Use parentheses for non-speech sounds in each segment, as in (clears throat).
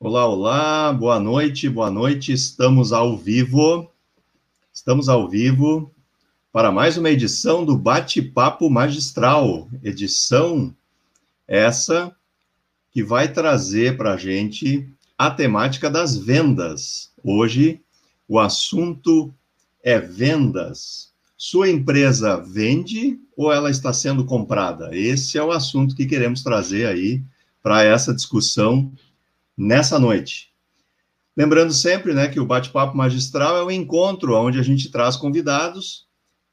Olá, olá, boa noite, boa noite. Estamos ao vivo. Estamos ao vivo para mais uma edição do Bate-Papo Magistral. Edição essa que vai trazer para a gente a temática das vendas. Hoje, o assunto é vendas. Sua empresa vende ou ela está sendo comprada? Esse é o assunto que queremos trazer aí para essa discussão nessa noite. Lembrando sempre, né, que o bate-papo magistral é um encontro onde a gente traz convidados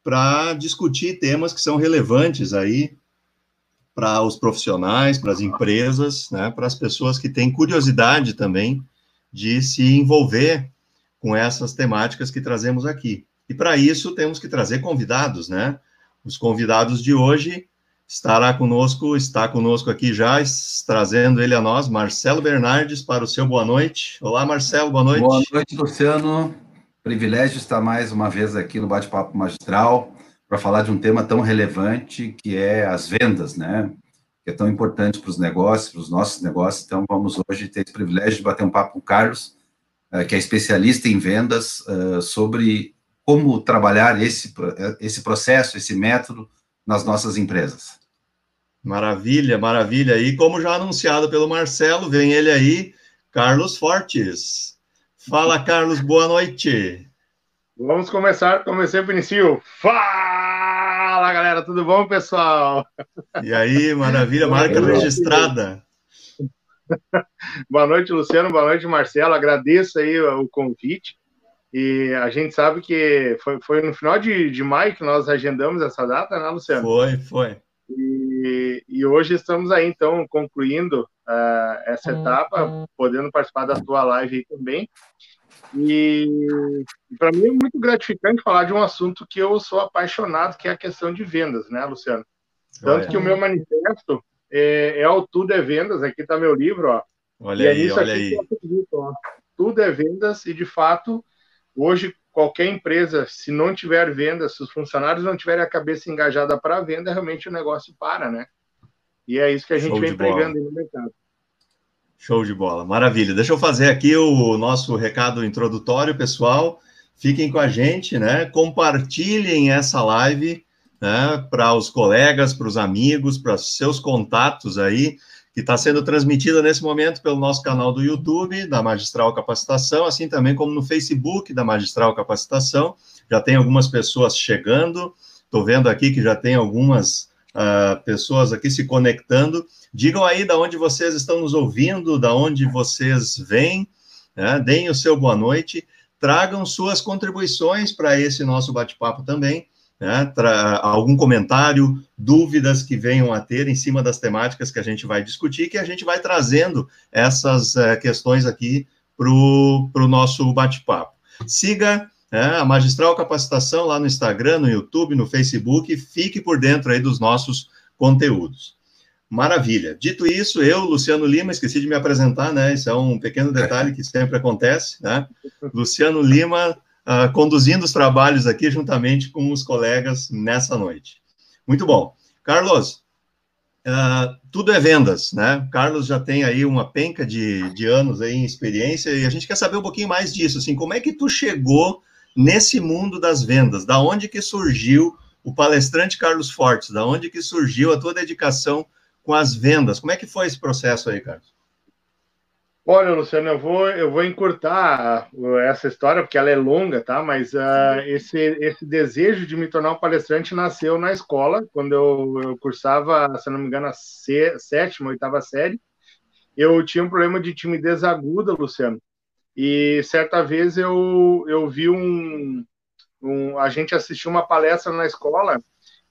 para discutir temas que são relevantes aí para os profissionais, para as empresas, né, para as pessoas que têm curiosidade também de se envolver com essas temáticas que trazemos aqui. E para isso temos que trazer convidados, né? Os convidados de hoje estará conosco, está conosco aqui já, trazendo ele a nós, Marcelo Bernardes, para o seu boa noite. Olá, Marcelo, boa noite. Boa noite, Luciano. Privilégio estar mais uma vez aqui no Bate-Papo Magistral para falar de um tema tão relevante que é as vendas, né? Que é tão importante para os negócios, para os nossos negócios. Então, vamos hoje ter esse privilégio de bater um papo com o Carlos, eh, que é especialista em vendas, eh, sobre como trabalhar esse, esse processo, esse método nas nossas empresas. Maravilha, maravilha. E como já anunciado pelo Marcelo, vem ele aí, Carlos Fortes. Fala, Carlos, boa noite. Vamos começar, comecei o início. Fala, galera, tudo bom, pessoal? E aí, maravilha, marca registrada. (laughs) boa noite, Luciano, boa noite, Marcelo. Agradeço aí o convite. E a gente sabe que foi, foi no final de, de maio que nós agendamos essa data, né, Luciano? Foi, foi. E, e hoje estamos aí, então, concluindo uh, essa etapa, podendo participar da tua live aí também. E, e para mim é muito gratificante falar de um assunto que eu sou apaixonado, que é a questão de vendas, né, Luciano? Tanto olha. que o meu manifesto é, é o Tudo é Vendas, aqui está meu livro, ó. Olha aí, olha aí. Acredito, ó. Tudo é vendas e, de fato, Hoje, qualquer empresa, se não tiver venda, se os funcionários não tiverem a cabeça engajada para a venda, realmente o negócio para, né? E é isso que a gente Show vem pregando no mercado. Show de bola, maravilha. Deixa eu fazer aqui o nosso recado introdutório, pessoal. Fiquem com a gente, né? Compartilhem essa live né, para os colegas, para os amigos, para seus contatos aí que está sendo transmitida nesse momento pelo nosso canal do YouTube, da Magistral Capacitação, assim também como no Facebook da Magistral Capacitação. Já tem algumas pessoas chegando, estou vendo aqui que já tem algumas uh, pessoas aqui se conectando. Digam aí da onde vocês estão nos ouvindo, da onde vocês vêm, né? deem o seu boa noite, tragam suas contribuições para esse nosso bate-papo também né, algum comentário, dúvidas que venham a ter em cima das temáticas que a gente vai discutir, que a gente vai trazendo essas é, questões aqui para o nosso bate-papo. Siga é, a Magistral Capacitação lá no Instagram, no YouTube, no Facebook, fique por dentro aí dos nossos conteúdos. Maravilha. Dito isso, eu, Luciano Lima, esqueci de me apresentar, né? Isso é um pequeno detalhe que sempre acontece, né? Luciano Lima, uh, conduzindo os trabalhos aqui juntamente com os colegas nessa noite. Muito bom. Carlos, uh, tudo é vendas, né? Carlos já tem aí uma penca de, de anos aí em experiência e a gente quer saber um pouquinho mais disso, assim, como é que tu chegou nesse mundo das vendas? Da onde que surgiu o palestrante Carlos Fortes? Da onde que surgiu a tua dedicação com as vendas? Como é que foi esse processo aí, Carlos? Olha, Luciano, eu vou, eu vou encurtar essa história, porque ela é longa, tá? Mas uh, esse, esse desejo de me tornar um palestrante nasceu na escola, quando eu, eu cursava, se não me engano, a sétima, oitava série. Eu tinha um problema de timidez aguda, Luciano. E certa vez eu, eu vi um, um. A gente assistiu uma palestra na escola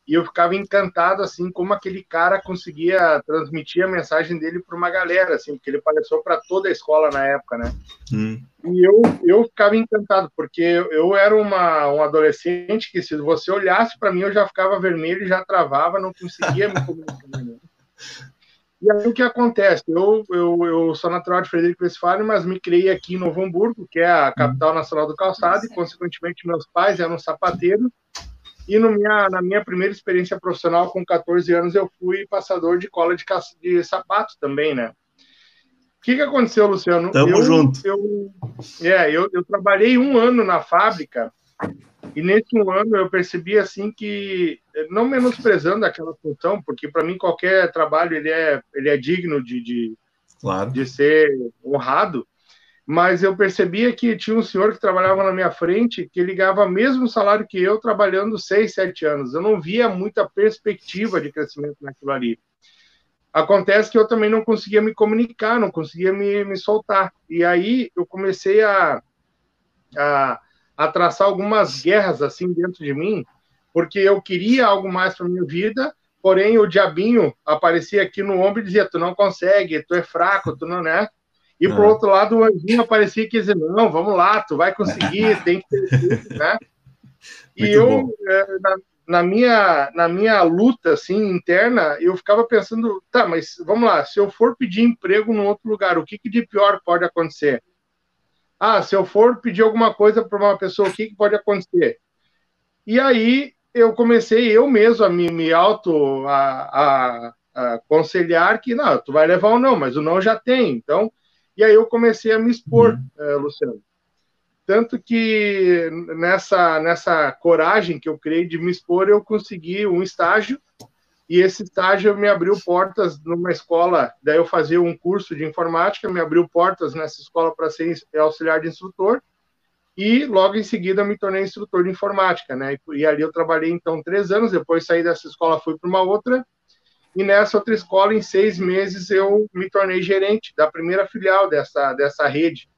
e eu ficava encantado assim como aquele cara conseguia transmitir a mensagem dele para uma galera assim porque ele apareceu para toda a escola na época né? Hum. e eu eu ficava encantado porque eu era uma um adolescente que se você olhasse para mim eu já ficava vermelho e já travava não conseguia me comunicar né? e aí o que acontece? Eu, eu, eu sou natural de Frederico Westphalen mas me criei aqui em Novo Hamburgo que é a capital nacional do calçado e consequentemente meus pais eram sapateiros e no minha, na minha primeira experiência profissional, com 14 anos, eu fui passador de cola de, de sapato também, né? que, que aconteceu, Luciano? Tamo eu, junto. Eu, é, eu, eu trabalhei um ano na fábrica e nesse um ano eu percebi assim que, não menosprezando aquela função, porque para mim qualquer trabalho ele é, ele é digno de, de, claro. de ser honrado, mas eu percebia que tinha um senhor que trabalhava na minha frente que o mesmo salário que eu trabalhando seis, sete anos. Eu não via muita perspectiva de crescimento naquilo ali. Acontece que eu também não conseguia me comunicar, não conseguia me, me soltar. E aí eu comecei a, a, a traçar algumas guerras assim dentro de mim, porque eu queria algo mais para minha vida, porém o diabinho aparecia aqui no ombro e dizia: Tu não consegue, tu é fraco, tu não é. E por outro lado, o anjinho aparecia e dizia, não, vamos lá, tu vai conseguir, (laughs) tem que ter né? E eu, é, na, na, minha, na minha luta, assim, interna, eu ficava pensando, tá, mas vamos lá, se eu for pedir emprego num outro lugar, o que, que de pior pode acontecer? Ah, se eu for pedir alguma coisa para uma pessoa, o que, que pode acontecer? E aí eu comecei eu mesmo a me, me auto a, a, a aconselhar que não, tu vai levar ou não, mas o não já tem. Então, e aí eu comecei a me expor, uhum. Luciano. Tanto que nessa, nessa coragem que eu criei de me expor, eu consegui um estágio, e esse estágio me abriu portas numa escola, daí eu fazia um curso de informática, me abriu portas nessa escola para ser auxiliar de instrutor, e logo em seguida me tornei instrutor de informática, né? E ali eu trabalhei então três anos, depois saí dessa escola, fui para uma outra, e nessa outra escola, em seis meses, eu me tornei gerente da primeira filial dessa, dessa rede,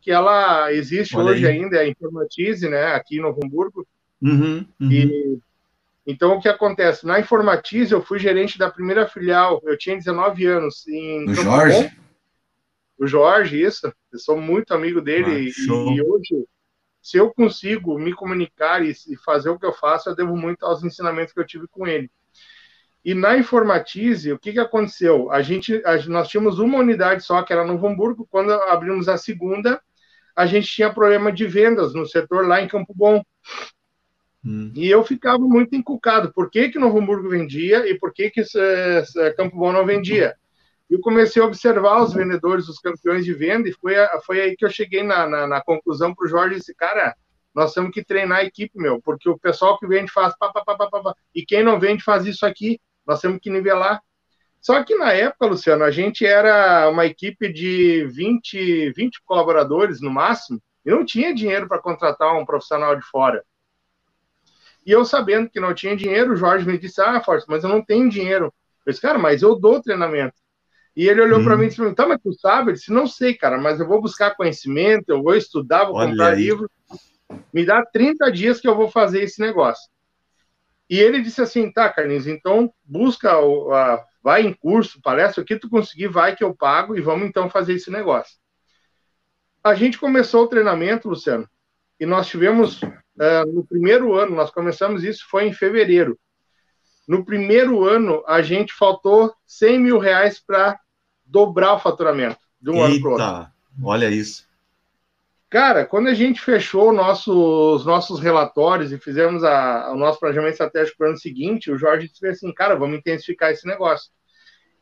que ela existe Olha hoje aí. ainda, é a Informatize, né, aqui no Hamburgo. Uhum, uhum. E, então, o que acontece? Na Informatize, eu fui gerente da primeira filial, eu tinha 19 anos. Em o Jorge? O Jorge, isso. Eu sou muito amigo dele. Ah, e, e, hoje, se eu consigo me comunicar e fazer o que eu faço, eu devo muito aos ensinamentos que eu tive com ele. E na Informatize, o que, que aconteceu? A gente, a, nós tínhamos uma unidade só, que era no Hamburgo. Quando abrimos a segunda, a gente tinha problema de vendas no setor lá em Campo Bom. Hum. E eu ficava muito encucado. Por que, que no Hamburgo vendia e por que, que esse, esse Campo Bom não vendia? E eu comecei a observar os vendedores, os campeões de venda, e foi, foi aí que eu cheguei na, na, na conclusão para o Jorge e disse, cara, nós temos que treinar a equipe, meu, porque o pessoal que vende faz pá, pá, pá, pá, pá, e quem não vende faz isso aqui. Nós temos que nivelar. Só que na época, Luciano, a gente era uma equipe de 20, 20 colaboradores no máximo, e não tinha dinheiro para contratar um profissional de fora. E eu sabendo que não tinha dinheiro, o Jorge me disse: Ah, Forte, mas eu não tenho dinheiro. Eu disse, cara, mas eu dou treinamento. E ele olhou hum. para mim e disse: Tá, mas tu sabe? Eu disse: Não sei, cara, mas eu vou buscar conhecimento, eu vou estudar, vou Olha comprar aí. livro. Me dá 30 dias que eu vou fazer esse negócio. E ele disse assim, tá, Carlinhos, então busca, o, a, vai em curso, palestra, o que tu conseguir, vai que eu pago e vamos então fazer esse negócio. A gente começou o treinamento, Luciano, e nós tivemos, uh, no primeiro ano, nós começamos isso, foi em fevereiro. No primeiro ano, a gente faltou 100 mil reais para dobrar o faturamento de um Eita, ano para outro. Olha isso. Cara, quando a gente fechou nosso, os nossos relatórios e fizemos a, o nosso planejamento estratégico para o ano seguinte, o Jorge disse assim, cara, vamos intensificar esse negócio.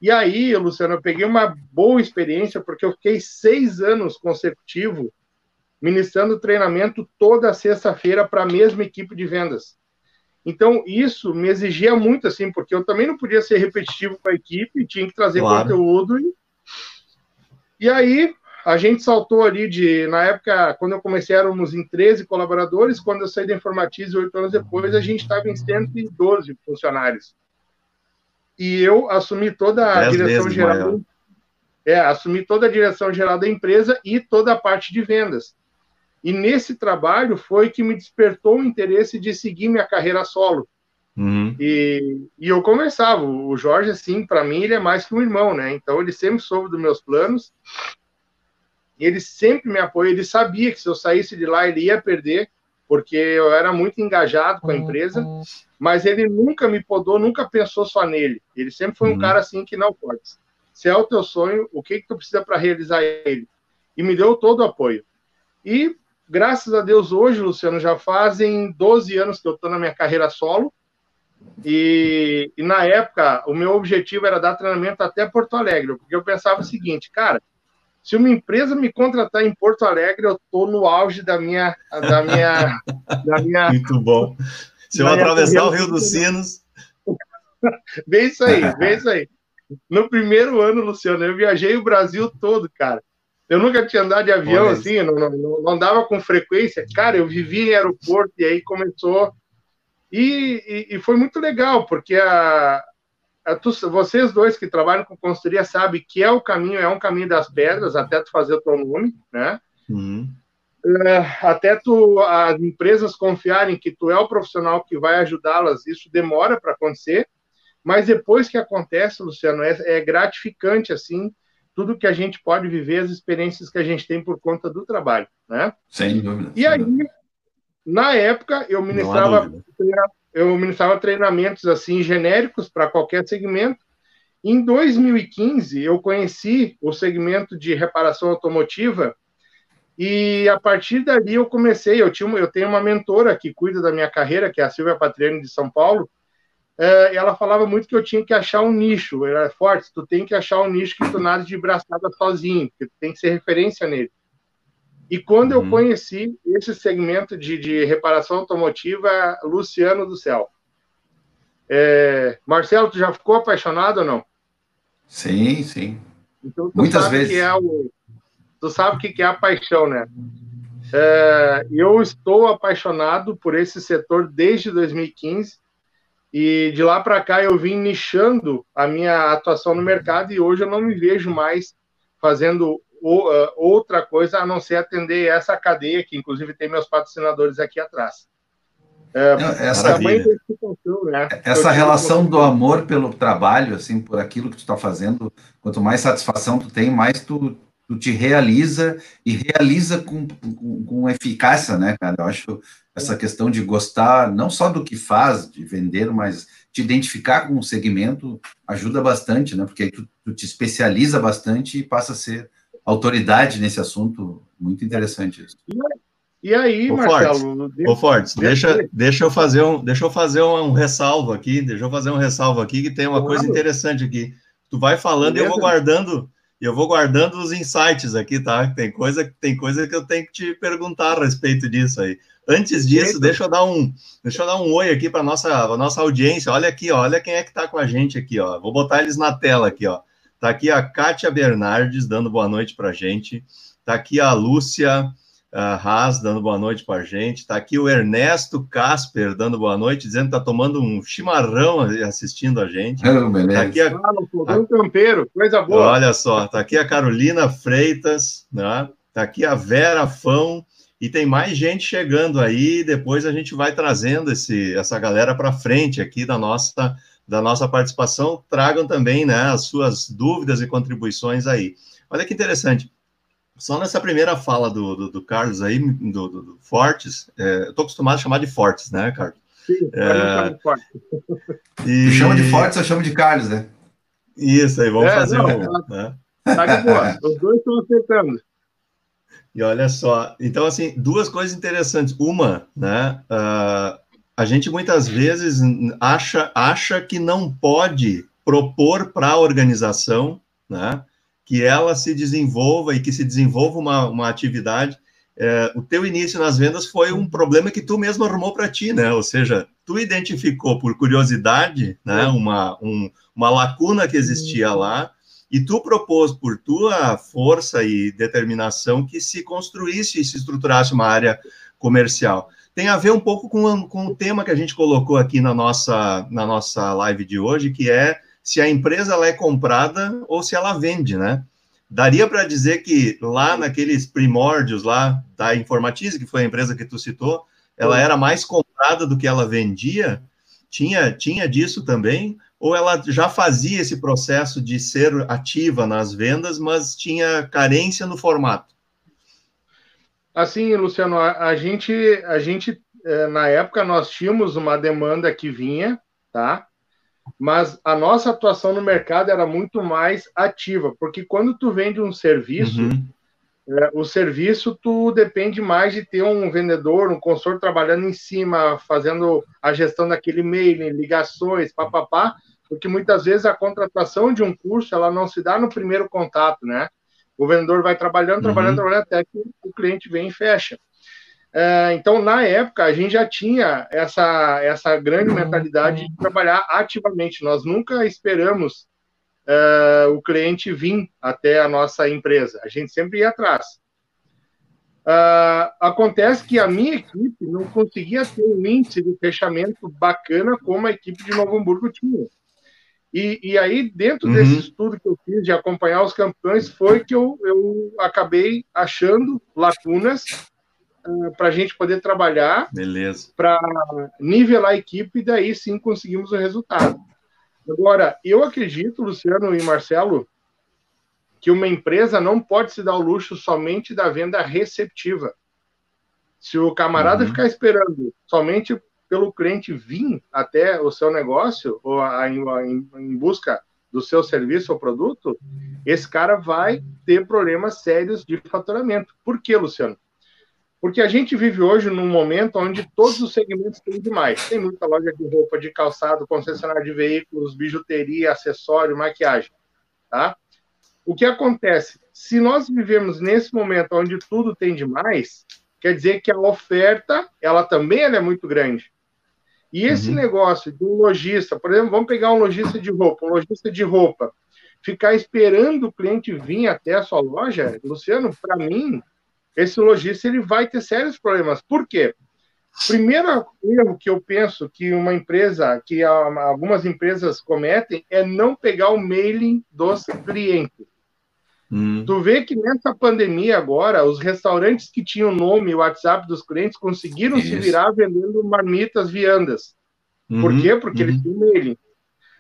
E aí, Luciano, eu peguei uma boa experiência, porque eu fiquei seis anos consecutivos ministrando treinamento toda sexta-feira para a mesma equipe de vendas. Então, isso me exigia muito, assim, porque eu também não podia ser repetitivo com a equipe, tinha que trazer claro. conteúdo. E, e aí, a gente saltou ali de, na época, quando eu comecei, éramos em 13 colaboradores, quando eu saí da Informatize, oito anos depois, a gente estava em 112 funcionários. E eu assumi toda a direção geral. É, assumi toda a direção geral da empresa e toda a parte de vendas. E nesse trabalho foi que me despertou o interesse de seguir minha carreira solo. Uhum. E, e eu conversava, o Jorge, assim, para mim, ele é mais que um irmão, né? Então, ele sempre soube dos meus planos ele sempre me apoiou. Ele sabia que se eu saísse de lá, ele ia perder, porque eu era muito engajado com a empresa, mas ele nunca me podou, nunca pensou só nele. Ele sempre foi um uhum. cara assim que não pode. Se é o teu sonho, o que, que tu precisa para realizar ele? E me deu todo o apoio. E, graças a Deus, hoje, Luciano, já fazem 12 anos que eu estou na minha carreira solo. E, e, na época, o meu objetivo era dar treinamento até Porto Alegre, porque eu pensava o seguinte, cara, se uma empresa me contratar em Porto Alegre, eu estou no auge da minha, da minha, da minha. (laughs) Muito bom. Se eu atravessar o Rio dos Sinos. (laughs) Vê isso aí, vê isso aí. No primeiro ano, Luciano, eu viajei o Brasil todo, cara. Eu nunca tinha andado de avião assim, não, não, não, andava com frequência. Cara, eu vivi em aeroporto e aí começou. E, e, e foi muito legal, porque a, tu, vocês dois que trabalham com consultoria sabem que é o caminho, é um caminho das pedras até tu fazer o teu nome, né? Uhum. Uh, até tu, as empresas confiarem que tu é o profissional que vai ajudá-las, isso demora para acontecer, mas depois que acontece, Luciano, é, é, gratificante, assim, tudo que a gente pode viver, as experiências que a gente tem por conta do trabalho, né? Sem dúvida. E aí, na época, eu ministrava eu ministrava treinamentos assim genéricos para qualquer segmento. Em 2015, eu conheci o segmento de reparação automotiva e a partir dali eu comecei. Eu, tinha, eu tenho uma mentora que cuida da minha carreira, que é a Silvia Patriani de São Paulo. É, ela falava muito que eu tinha que achar um nicho. Era forte, tu tem que achar um nicho que tu nada de braçada sozinho, que tu tem que ser referência nele. E quando uhum. eu conheci esse segmento de, de reparação automotiva, Luciano do Céu. É, Marcelo, tu já ficou apaixonado ou não? Sim, sim. Então, Muitas vezes. É o, tu sabe o que é a paixão, né? É, eu estou apaixonado por esse setor desde 2015 e de lá para cá eu vim nichando a minha atuação no mercado e hoje eu não me vejo mais fazendo uh, outra coisa a não ser atender essa cadeia, que inclusive tem meus patrocinadores aqui atrás. É, essa né? essa relação do amor pelo trabalho, assim, por aquilo que tu está fazendo, quanto mais satisfação tu tem, mais tu, tu te realiza e realiza com, com, com, eficácia, né, cara? Eu acho essa questão de gostar não só do que faz, de vender, mas te identificar com o segmento ajuda bastante, né? Porque aí tu, tu te especializa bastante e passa a ser autoridade nesse assunto. Muito interessante isso. E aí, Ô, Marcelo? Fortes, Ô, Fortes, deixa, deixa eu fazer um, deixa eu fazer um, um, ressalvo aqui, deixa eu fazer um ressalvo aqui que tem uma claro. coisa interessante aqui. Tu vai falando e eu vou guardando, eu vou guardando os insights aqui, tá? Tem coisa, tem coisa que eu tenho que te perguntar a respeito disso aí. Antes disso, deixa eu dar um, deixa eu dar um oi aqui para nossa, nossa audiência. Olha aqui, ó, olha quem é que está com a gente aqui, ó. Vou botar eles na tela aqui, ó. Tá aqui a Kátia Bernardes dando boa noite para a gente. Tá aqui a Lúcia uh, Haas dando boa noite para a gente. Tá aqui o Ernesto Casper dando boa noite, dizendo que tá tomando um chimarrão assistindo a gente. Oh, tá aqui a, ah, no campeiro, coisa boa. Olha só, tá aqui a Carolina Freitas, né? Tá aqui a Vera Fão e tem mais gente chegando aí. Depois a gente vai trazendo esse, essa galera para frente aqui da nossa da nossa participação, tragam também né, as suas dúvidas e contribuições aí. Olha que interessante. Só nessa primeira fala do, do, do Carlos aí, do, do, do Fortes, é, eu estou acostumado a chamar de Fortes, né, Carlos? Sim, é, de Fortes. E... chama de Fortes, eu chamo de Carlos, né? Isso aí, vamos é, fazer não, um. Tá, né? tá de boa, os dois estão acertando. E olha só, então, assim, duas coisas interessantes. Uma, né, uh, a gente muitas vezes acha, acha que não pode propor para a organização, né, que ela se desenvolva e que se desenvolva uma, uma atividade. É, o teu início nas vendas foi um problema que tu mesmo arrumou para ti, né? Ou seja, tu identificou por curiosidade, né, uma, um, uma lacuna que existia lá e tu propôs por tua força e determinação que se construísse e se estruturasse uma área comercial tem a ver um pouco com, com o tema que a gente colocou aqui na nossa, na nossa live de hoje, que é se a empresa ela é comprada ou se ela vende, né? Daria para dizer que lá naqueles primórdios lá da Informatize, que foi a empresa que tu citou, ela era mais comprada do que ela vendia? Tinha, tinha disso também? Ou ela já fazia esse processo de ser ativa nas vendas, mas tinha carência no formato? Assim, Luciano, a, a gente, a gente é, na época nós tínhamos uma demanda que vinha, tá? Mas a nossa atuação no mercado era muito mais ativa, porque quando tu vende um serviço, uhum. é, o serviço tu depende mais de ter um vendedor, um consultor trabalhando em cima, fazendo a gestão daquele e-mail, ligações, papapá, porque muitas vezes a contratação de um curso ela não se dá no primeiro contato, né? O vendedor vai trabalhando, trabalhando, uhum. trabalhando, até que o cliente vem e fecha. É, então, na época, a gente já tinha essa, essa grande mentalidade de trabalhar ativamente. Nós nunca esperamos é, o cliente vir até a nossa empresa. A gente sempre ia atrás. Uh, acontece que a minha equipe não conseguia ter um índice de fechamento bacana como a equipe de Novo Hamburgo tinha. E, e aí, dentro uhum. desse estudo que eu fiz de acompanhar os campeões, foi que eu, eu acabei achando lacunas uh, para a gente poder trabalhar, para nivelar a equipe e daí sim conseguimos o resultado. Agora, eu acredito, Luciano e Marcelo, que uma empresa não pode se dar o luxo somente da venda receptiva. Se o camarada uhum. ficar esperando somente pelo cliente vir até o seu negócio ou a, em, em busca do seu serviço ou produto, esse cara vai ter problemas sérios de faturamento. Por quê, Luciano? Porque a gente vive hoje num momento onde todos os segmentos têm demais. Tem muita loja de roupa, de calçado, concessionária de veículos, bijuteria, acessório, maquiagem. Tá? O que acontece? Se nós vivemos nesse momento onde tudo tem demais, quer dizer que a oferta, ela também ela é muito grande. E esse uhum. negócio de um lojista, por exemplo, vamos pegar um lojista de roupa, um lojista de roupa, ficar esperando o cliente vir até a sua loja, Luciano, para mim, esse lojista ele vai ter sérios problemas. Por quê? Primeiro erro que eu penso que uma empresa, que algumas empresas cometem, é não pegar o mailing dos clientes. Hum. Tu vê que nessa pandemia agora, os restaurantes que tinham nome e WhatsApp dos clientes conseguiram Isso. se virar vendendo marmitas viandas. Uhum. Por quê? Porque uhum. eles tinham mailing.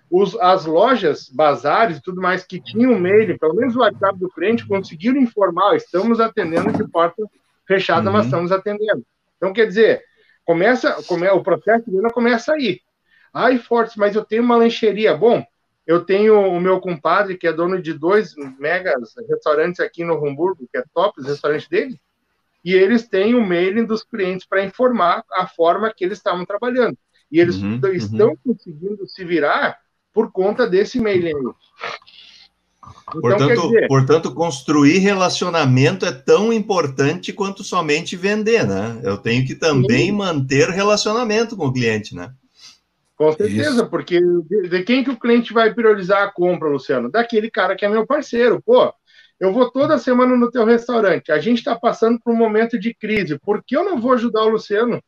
Os, as lojas, bazares e tudo mais que tinham mailing, pelo menos o WhatsApp do cliente, conseguiram informar, estamos atendendo de porta fechada, uhum. mas estamos atendendo. Então, quer dizer, começa, come, o processo de venda começa aí. Ai, Fortes, mas eu tenho uma lancheria. Bom, eu tenho o meu compadre, que é dono de dois megas restaurantes aqui no Hamburgo, que é top, os restaurantes dele, e eles têm o mailing dos clientes para informar a forma que eles estavam trabalhando. E eles uhum, estão uhum. conseguindo se virar por conta desse mailing. Então, portanto, dizer, portanto, construir relacionamento é tão importante quanto somente vender, né? Eu tenho que também sim. manter relacionamento com o cliente, né? Com certeza, Isso. porque de quem que o cliente vai priorizar a compra, Luciano? Daquele cara que é meu parceiro. Pô, eu vou toda semana no teu restaurante. A gente está passando por um momento de crise. Por que eu não vou ajudar o Luciano?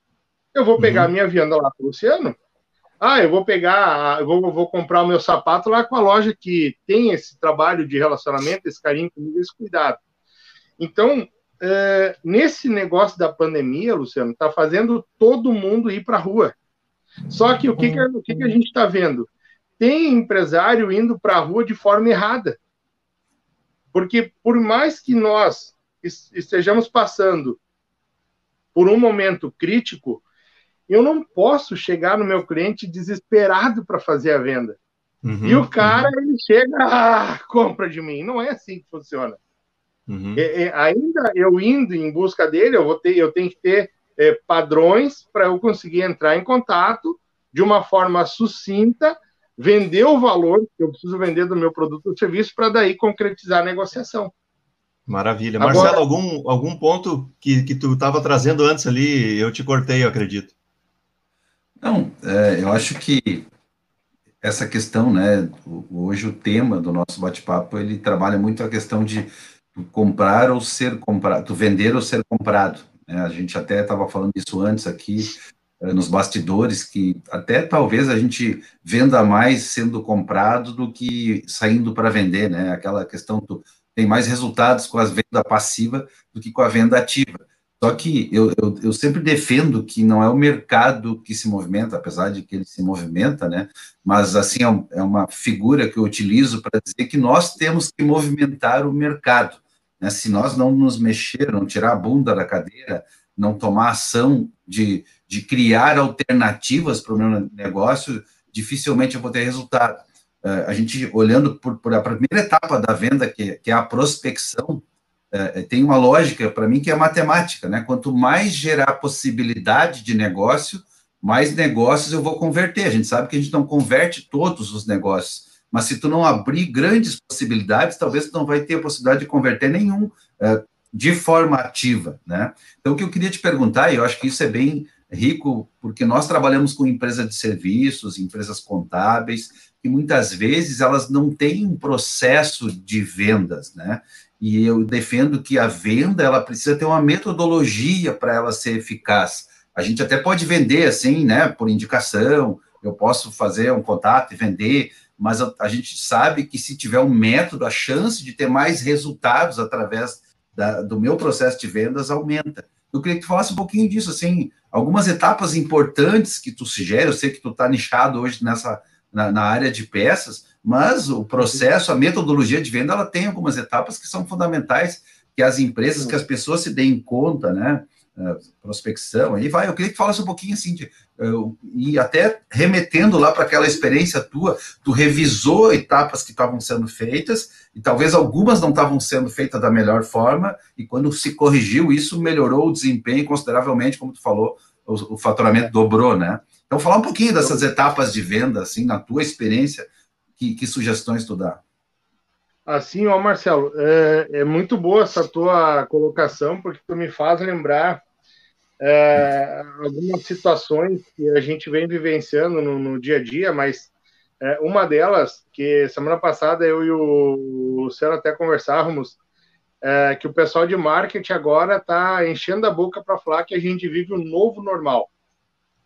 Eu vou pegar uhum. minha venda lá para o Luciano. Ah, eu vou pegar, eu vou, vou, comprar o meu sapato lá com a loja que tem esse trabalho de relacionamento, esse carinho comigo, esse cuidado. Então, é, nesse negócio da pandemia, Luciano, está fazendo todo mundo ir para a rua. Só que o que, que, o que, que a gente está vendo? Tem empresário indo para a rua de forma errada. Porque por mais que nós estejamos passando por um momento crítico, eu não posso chegar no meu cliente desesperado para fazer a venda. Uhum, e o cara, uhum. ele chega, ah, compra de mim. Não é assim que funciona. Uhum. É, é, ainda eu indo em busca dele, eu, vou ter, eu tenho que ter é, padrões para eu conseguir entrar em contato de uma forma sucinta, vender o valor que eu preciso vender do meu produto ou serviço para daí concretizar a negociação. Maravilha. Agora, Marcelo, algum, algum ponto que, que tu estava trazendo antes ali, eu te cortei, eu acredito. Não, é, eu acho que essa questão, né, hoje o tema do nosso bate-papo, ele trabalha muito a questão de comprar ou ser comprado, vender ou ser comprado. Né? A gente até estava falando isso antes aqui, eh, nos bastidores, que até talvez a gente venda mais sendo comprado do que saindo para vender, né? Aquela questão do tem mais resultados com a venda passiva do que com a venda ativa. Só que eu, eu, eu, sempre defendo que não é o mercado que se movimenta, apesar de que ele se movimenta, né? Mas, assim, é, é uma figura que eu utilizo para dizer que nós temos que movimentar o mercado. Né? Se nós não nos mexer, não tirar a bunda da cadeira, não tomar ação de, de criar alternativas para o meu negócio, dificilmente eu vou ter resultado. Uh, a gente, olhando por, por, a primeira etapa da venda, que, que é a prospecção, uh, tem uma lógica para mim que é matemática, né? Quanto mais gerar possibilidade de negócio, mais negócios eu vou converter. A gente sabe que a gente não converte todos os negócios, mas se tu não abrir grandes possibilidades, talvez tu não vai ter a possibilidade de converter nenhum uh, de forma ativa, né? Então, o que eu queria te perguntar, e eu acho que isso é bem rico, porque nós trabalhamos com empresas de serviços, empresas contábeis, e muitas vezes elas não têm um processo de vendas, né? E eu defendo que a venda ela precisa ter uma metodologia para ela ser eficaz. A gente até pode vender assim, né, por indicação, eu posso fazer um contato e vender, mas a, a gente sabe que se tiver um método, a chance de ter mais resultados através da, do meu processo de vendas aumenta. Eu queria que tu falasse um pouquinho disso, assim, algumas etapas importantes que tu sugere, eu sei que tu está nichado hoje nessa, na, na, área de peças, mas o processo, a metodologia de venda, ela tem algumas etapas que são fundamentais, que as empresas, que as pessoas se deem conta, né, prospecção, aí vai, eu queria que falasse um pouquinho assim, de, uh, e até remetendo lá para aquela experiência tua, tu revisou etapas que estavam sendo feitas, e talvez algumas não estavam sendo feitas da melhor forma, e quando se corrigiu, isso melhorou o desempenho consideravelmente, como tu falou, o, o faturamento dobrou, né? Então, falar um pouquinho dessas etapas de venda, assim, na tua experiência, que, que sugestões tu dá? Assim, ó, Marcelo, é, é, muito boa essa tua colocação, porque tu me faz lembrar é, algumas situações que a gente vem vivenciando no, no dia a dia, mas é, uma delas, que semana passada eu e o Luciano até conversávamos, é, que o pessoal de marketing agora está enchendo a boca para falar que a gente vive um novo normal.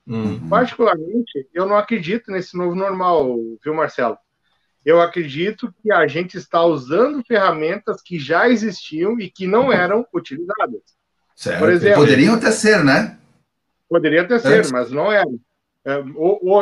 Uhum. Particularmente, eu não acredito nesse novo normal, viu, Marcelo? Eu acredito que a gente está usando ferramentas que já existiam e que não eram utilizadas. Certo. Exemplo, poderiam até ser, né? Poderia até ser, mas não era. É,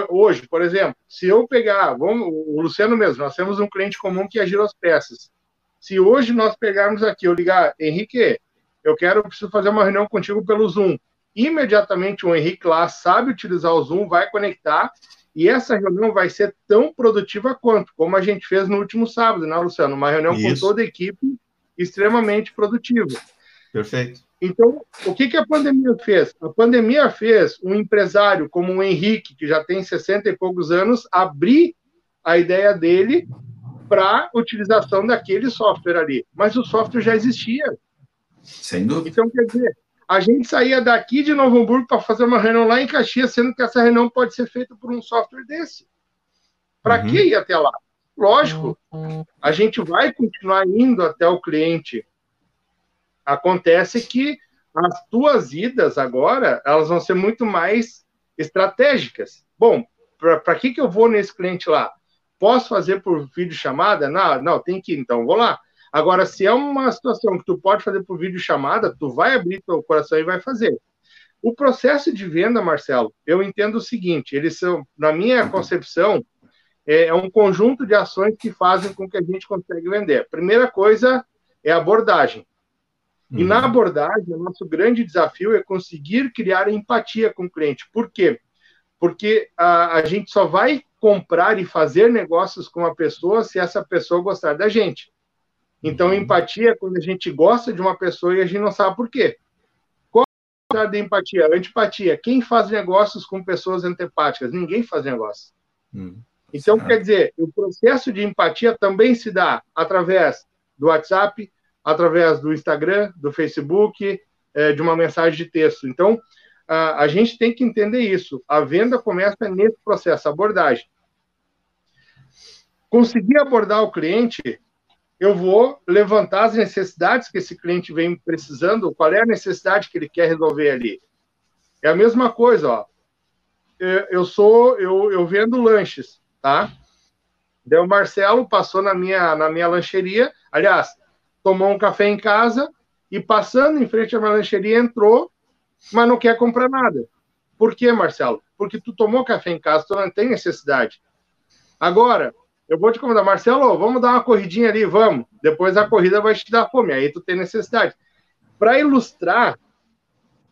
hoje, por exemplo, se eu pegar, vamos, o Luciano mesmo, nós temos um cliente comum que é as Peças. Se hoje nós pegarmos aqui, eu ligar, Henrique, eu quero, eu preciso fazer uma reunião contigo pelo Zoom. Imediatamente o Henrique lá sabe utilizar o Zoom, vai conectar e essa reunião vai ser tão produtiva quanto, como a gente fez no último sábado, né, Luciano? Uma reunião Isso. com toda a equipe extremamente produtiva. Perfeito. Então, o que, que a pandemia fez? A pandemia fez um empresário como o Henrique, que já tem 60 e poucos anos, abrir a ideia dele para utilização daquele software ali. Mas o software já existia. Sem dúvida. Então, quer dizer, a gente saía daqui de Novo Hamburgo para fazer uma reunião lá em Caxias, sendo que essa reunião pode ser feita por um software desse. Para uhum. que ir até lá? Lógico, a gente vai continuar indo até o cliente Acontece que as tuas idas agora, elas vão ser muito mais estratégicas. Bom, para que, que eu vou nesse cliente lá? Posso fazer por vídeo chamada? Não, não, tem que ir, então vou lá. Agora, se é uma situação que tu pode fazer por vídeo chamada, tu vai abrir teu coração e vai fazer. O processo de venda, Marcelo, eu entendo o seguinte: eles são, na minha concepção, é, é um conjunto de ações que fazem com que a gente consiga vender. Primeira coisa é abordagem. E na uhum. abordagem, o nosso grande desafio é conseguir criar empatia com o cliente. Por quê? Porque a, a gente só vai comprar e fazer negócios com a pessoa se essa pessoa gostar da gente. Então, uhum. empatia é quando a gente gosta de uma pessoa e a gente não sabe por quê. Qual é a da empatia? Antipatia. Quem faz negócios com pessoas antipáticas? Ninguém faz negócio. Uhum. Então, quer dizer, o processo de empatia também se dá através do WhatsApp, através do Instagram, do Facebook, é, de uma mensagem de texto. Então, a, a, gente tem que entender isso. A venda começa nesse processo, abordagem. Conseguir abordar o cliente, eu vou levantar as necessidades que esse cliente vem precisando, qual é a necessidade que ele quer resolver ali. É a mesma coisa, ó. Eu sou, eu, eu vendo lanches, tá? Daí o Marcelo passou na minha, na minha lancheria. Aliás, tomou um café em casa e passando em frente à lancheria entrou, mas não quer comprar nada. Por quê, Marcelo? Porque tu tomou café em casa, tu não tem necessidade. Agora, eu vou te convidar, Marcelo, vamos dar uma corridinha ali, vamos. Depois a corrida vai te dar fome, aí tu tem necessidade. Para ilustrar,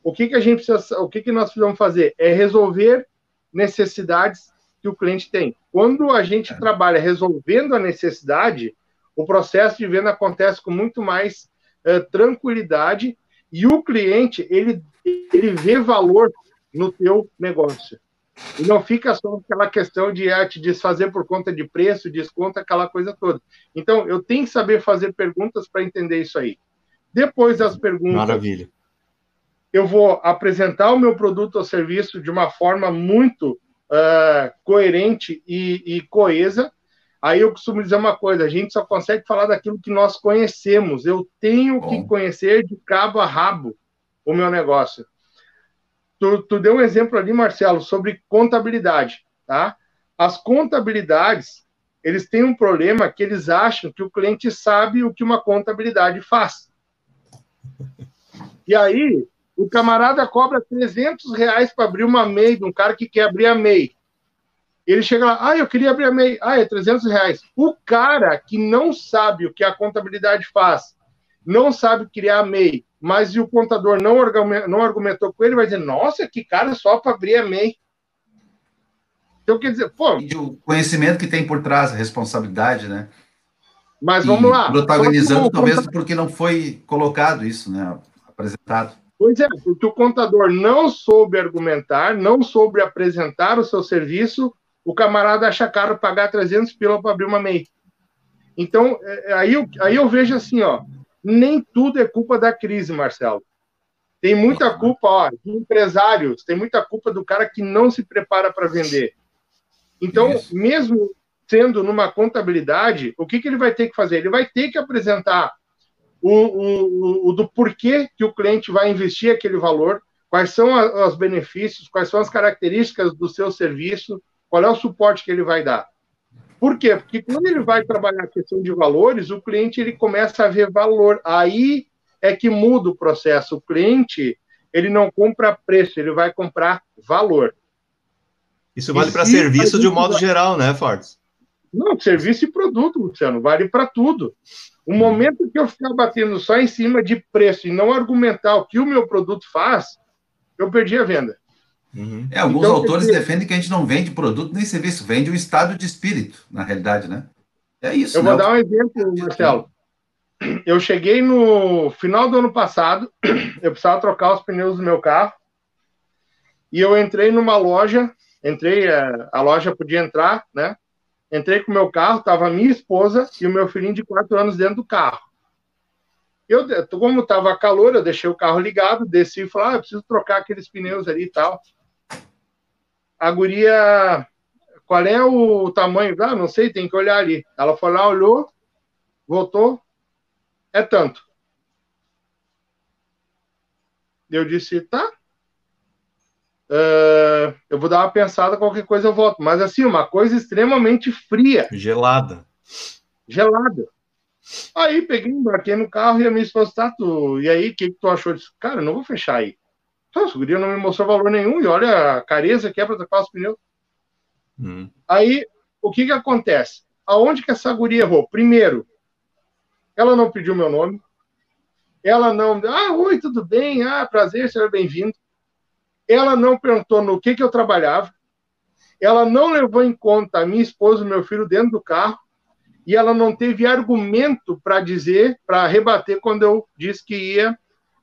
o que, que a gente precisa, o que, que nós precisamos fazer? É resolver necessidades que o cliente tem. Quando a gente trabalha resolvendo a necessidade, o processo de venda acontece com muito mais uh, tranquilidade e o cliente ele, ele vê valor no teu negócio. E não fica só aquela questão de ah, te desfazer por conta de preço, desconto, aquela coisa toda. Então, eu tenho que saber fazer perguntas para entender isso aí. Depois das perguntas, Maravilha. eu vou apresentar o meu produto ou serviço de uma forma muito uh, coerente e, e coesa. Aí eu costumo dizer uma coisa: a gente só consegue falar daquilo que nós conhecemos. Eu tenho Bom. que conhecer de cabo a rabo o meu negócio. Tu, tu deu um exemplo ali, Marcelo, sobre contabilidade, tá? As contabilidades, eles têm um problema que eles acham que o cliente sabe o que uma contabilidade faz. E aí, o camarada cobra 300 reais para abrir uma MEI de um cara que quer abrir a MEI. Ele chega lá, ah, eu queria abrir a MEI. Ah, é 300 reais. O cara que não sabe o que a contabilidade faz, não sabe criar a MEI, mas o contador não, não argumentou com ele, vai dizer, nossa, que cara só para abrir a MEI. Então, quer dizer, pô... O conhecimento que tem por trás, a responsabilidade, né? Mas vamos lá. Protagonizando, talvez porque não foi colocado isso, né? Apresentado. Pois é, porque o contador não soube argumentar, não soube apresentar o seu serviço, o camarada acha caro pagar 300 pila para abrir uma MEI. Então, é, é, aí eu, aí eu vejo assim, ó, nem tudo é culpa da crise, Marcelo. Tem muita culpa, ó, de empresários, tem muita culpa do cara que não se prepara para vender. Então, Isso. mesmo sendo numa contabilidade, o que, que ele vai ter que fazer? Ele vai ter que apresentar o, o, o, do porquê que o cliente vai investir aquele valor, quais são os benefícios, quais são as características do seu serviço, qual é o suporte que ele vai dar. Por quê? Porque quando ele vai trabalhar a questão de valores, o cliente ele começa a ver valor. Aí é que muda o processo. O cliente ele não compra preço, ele vai comprar valor. Isso vale para serviço de um modo geral, né, Fortes? Não, serviço e produto, Luciano, vale para tudo. O momento que eu ficar batendo só em cima de preço e não argumentar o que o meu produto faz, eu perdi a venda. Uhum. É, alguns então, autores dizer, defendem que a gente não vende produto nem serviço, vende um estado de espírito, na realidade, né? É isso. Eu né? vou dar um exemplo, Marcelo. Eu cheguei no final do ano passado, (clears throat) eu precisava trocar os pneus do meu carro, e eu entrei numa loja, entrei, é, a loja podia entrar, né? Entrei com o meu carro, tava minha esposa e o meu filhinho de quatro anos dentro do carro. Eu, como tava calor, eu deixei o carro ligado, desci e falei, ah, eu preciso trocar aqueles pneus ali e tal. A guria, qual é o tamanho? Ah, não sei, tem que olhar ali. Ela foi lá, olhou, voltou, é tanto. Eu disse, tá, Uh, eu vou dar uma pensada, qualquer coisa eu volto. Mas assim, uma coisa extremamente fria. Gelada. Gelada. Aí peguei, embarquei no carro e a minha esposa, tá, tu... e aí, o que, que tu achou disso? Cara, não vou fechar aí. Então, o guria não me mostrou valor nenhum, e olha a careza que é para trocar os pneus. Hum. Aí, o que que acontece? Aonde que essa guria errou? Primeiro, ela não pediu meu nome, ela não, ah, oi, tudo bem, ah, prazer, seja bem-vindo. Ela não perguntou no que, que eu trabalhava. Ela não levou em conta a minha esposa e meu filho dentro do carro. E ela não teve argumento para dizer, para rebater quando eu disse que ia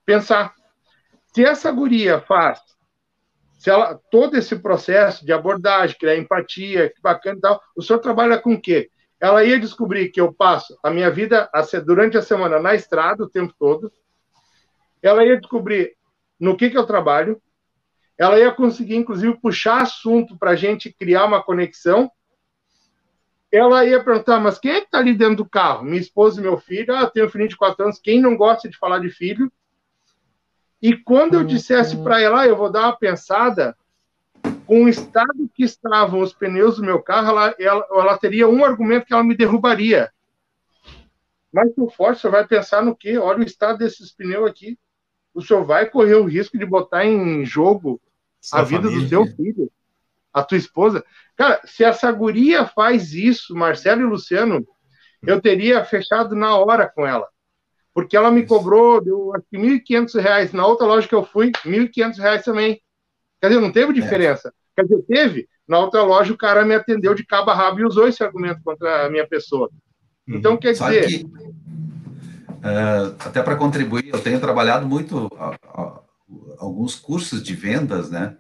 pensar. Se essa guria faz, se ela todo esse processo de abordagem, criar empatia, que bacana e tal, o senhor trabalha com o quê? Ela ia descobrir que eu passo a minha vida durante a semana na estrada o tempo todo. Ela ia descobrir no que, que eu trabalho, ela ia conseguir, inclusive, puxar assunto para a gente criar uma conexão. Ela ia perguntar, mas quem é que está ali dentro do carro? Minha esposa e meu filho. Ah, tenho um filhinho de quatro anos. Quem não gosta de falar de filho? E quando eu dissesse para ela, ah, eu vou dar uma pensada, com o estado que estavam os pneus do meu carro, ela, ela, ela teria um argumento que ela me derrubaria. Mas por forte, você vai pensar no quê? Olha o estado desses pneus aqui. O senhor vai correr o risco de botar em jogo a vida família. do seu filho, a tua esposa. Cara, se essa guria faz isso, Marcelo e Luciano, eu teria fechado na hora com ela. Porque ela me cobrou, deu acho que R$ 1.500. Na outra loja que eu fui, R$ 1.500 também. Quer dizer, não teve é. diferença. É. Quer dizer, teve. Na outra loja, o cara me atendeu de cabo a rabo e usou esse argumento contra a minha pessoa. Uhum. Então, quer dizer. Que, uh, até para contribuir, eu tenho trabalhado muito. Uh, uh, alguns cursos de vendas, né?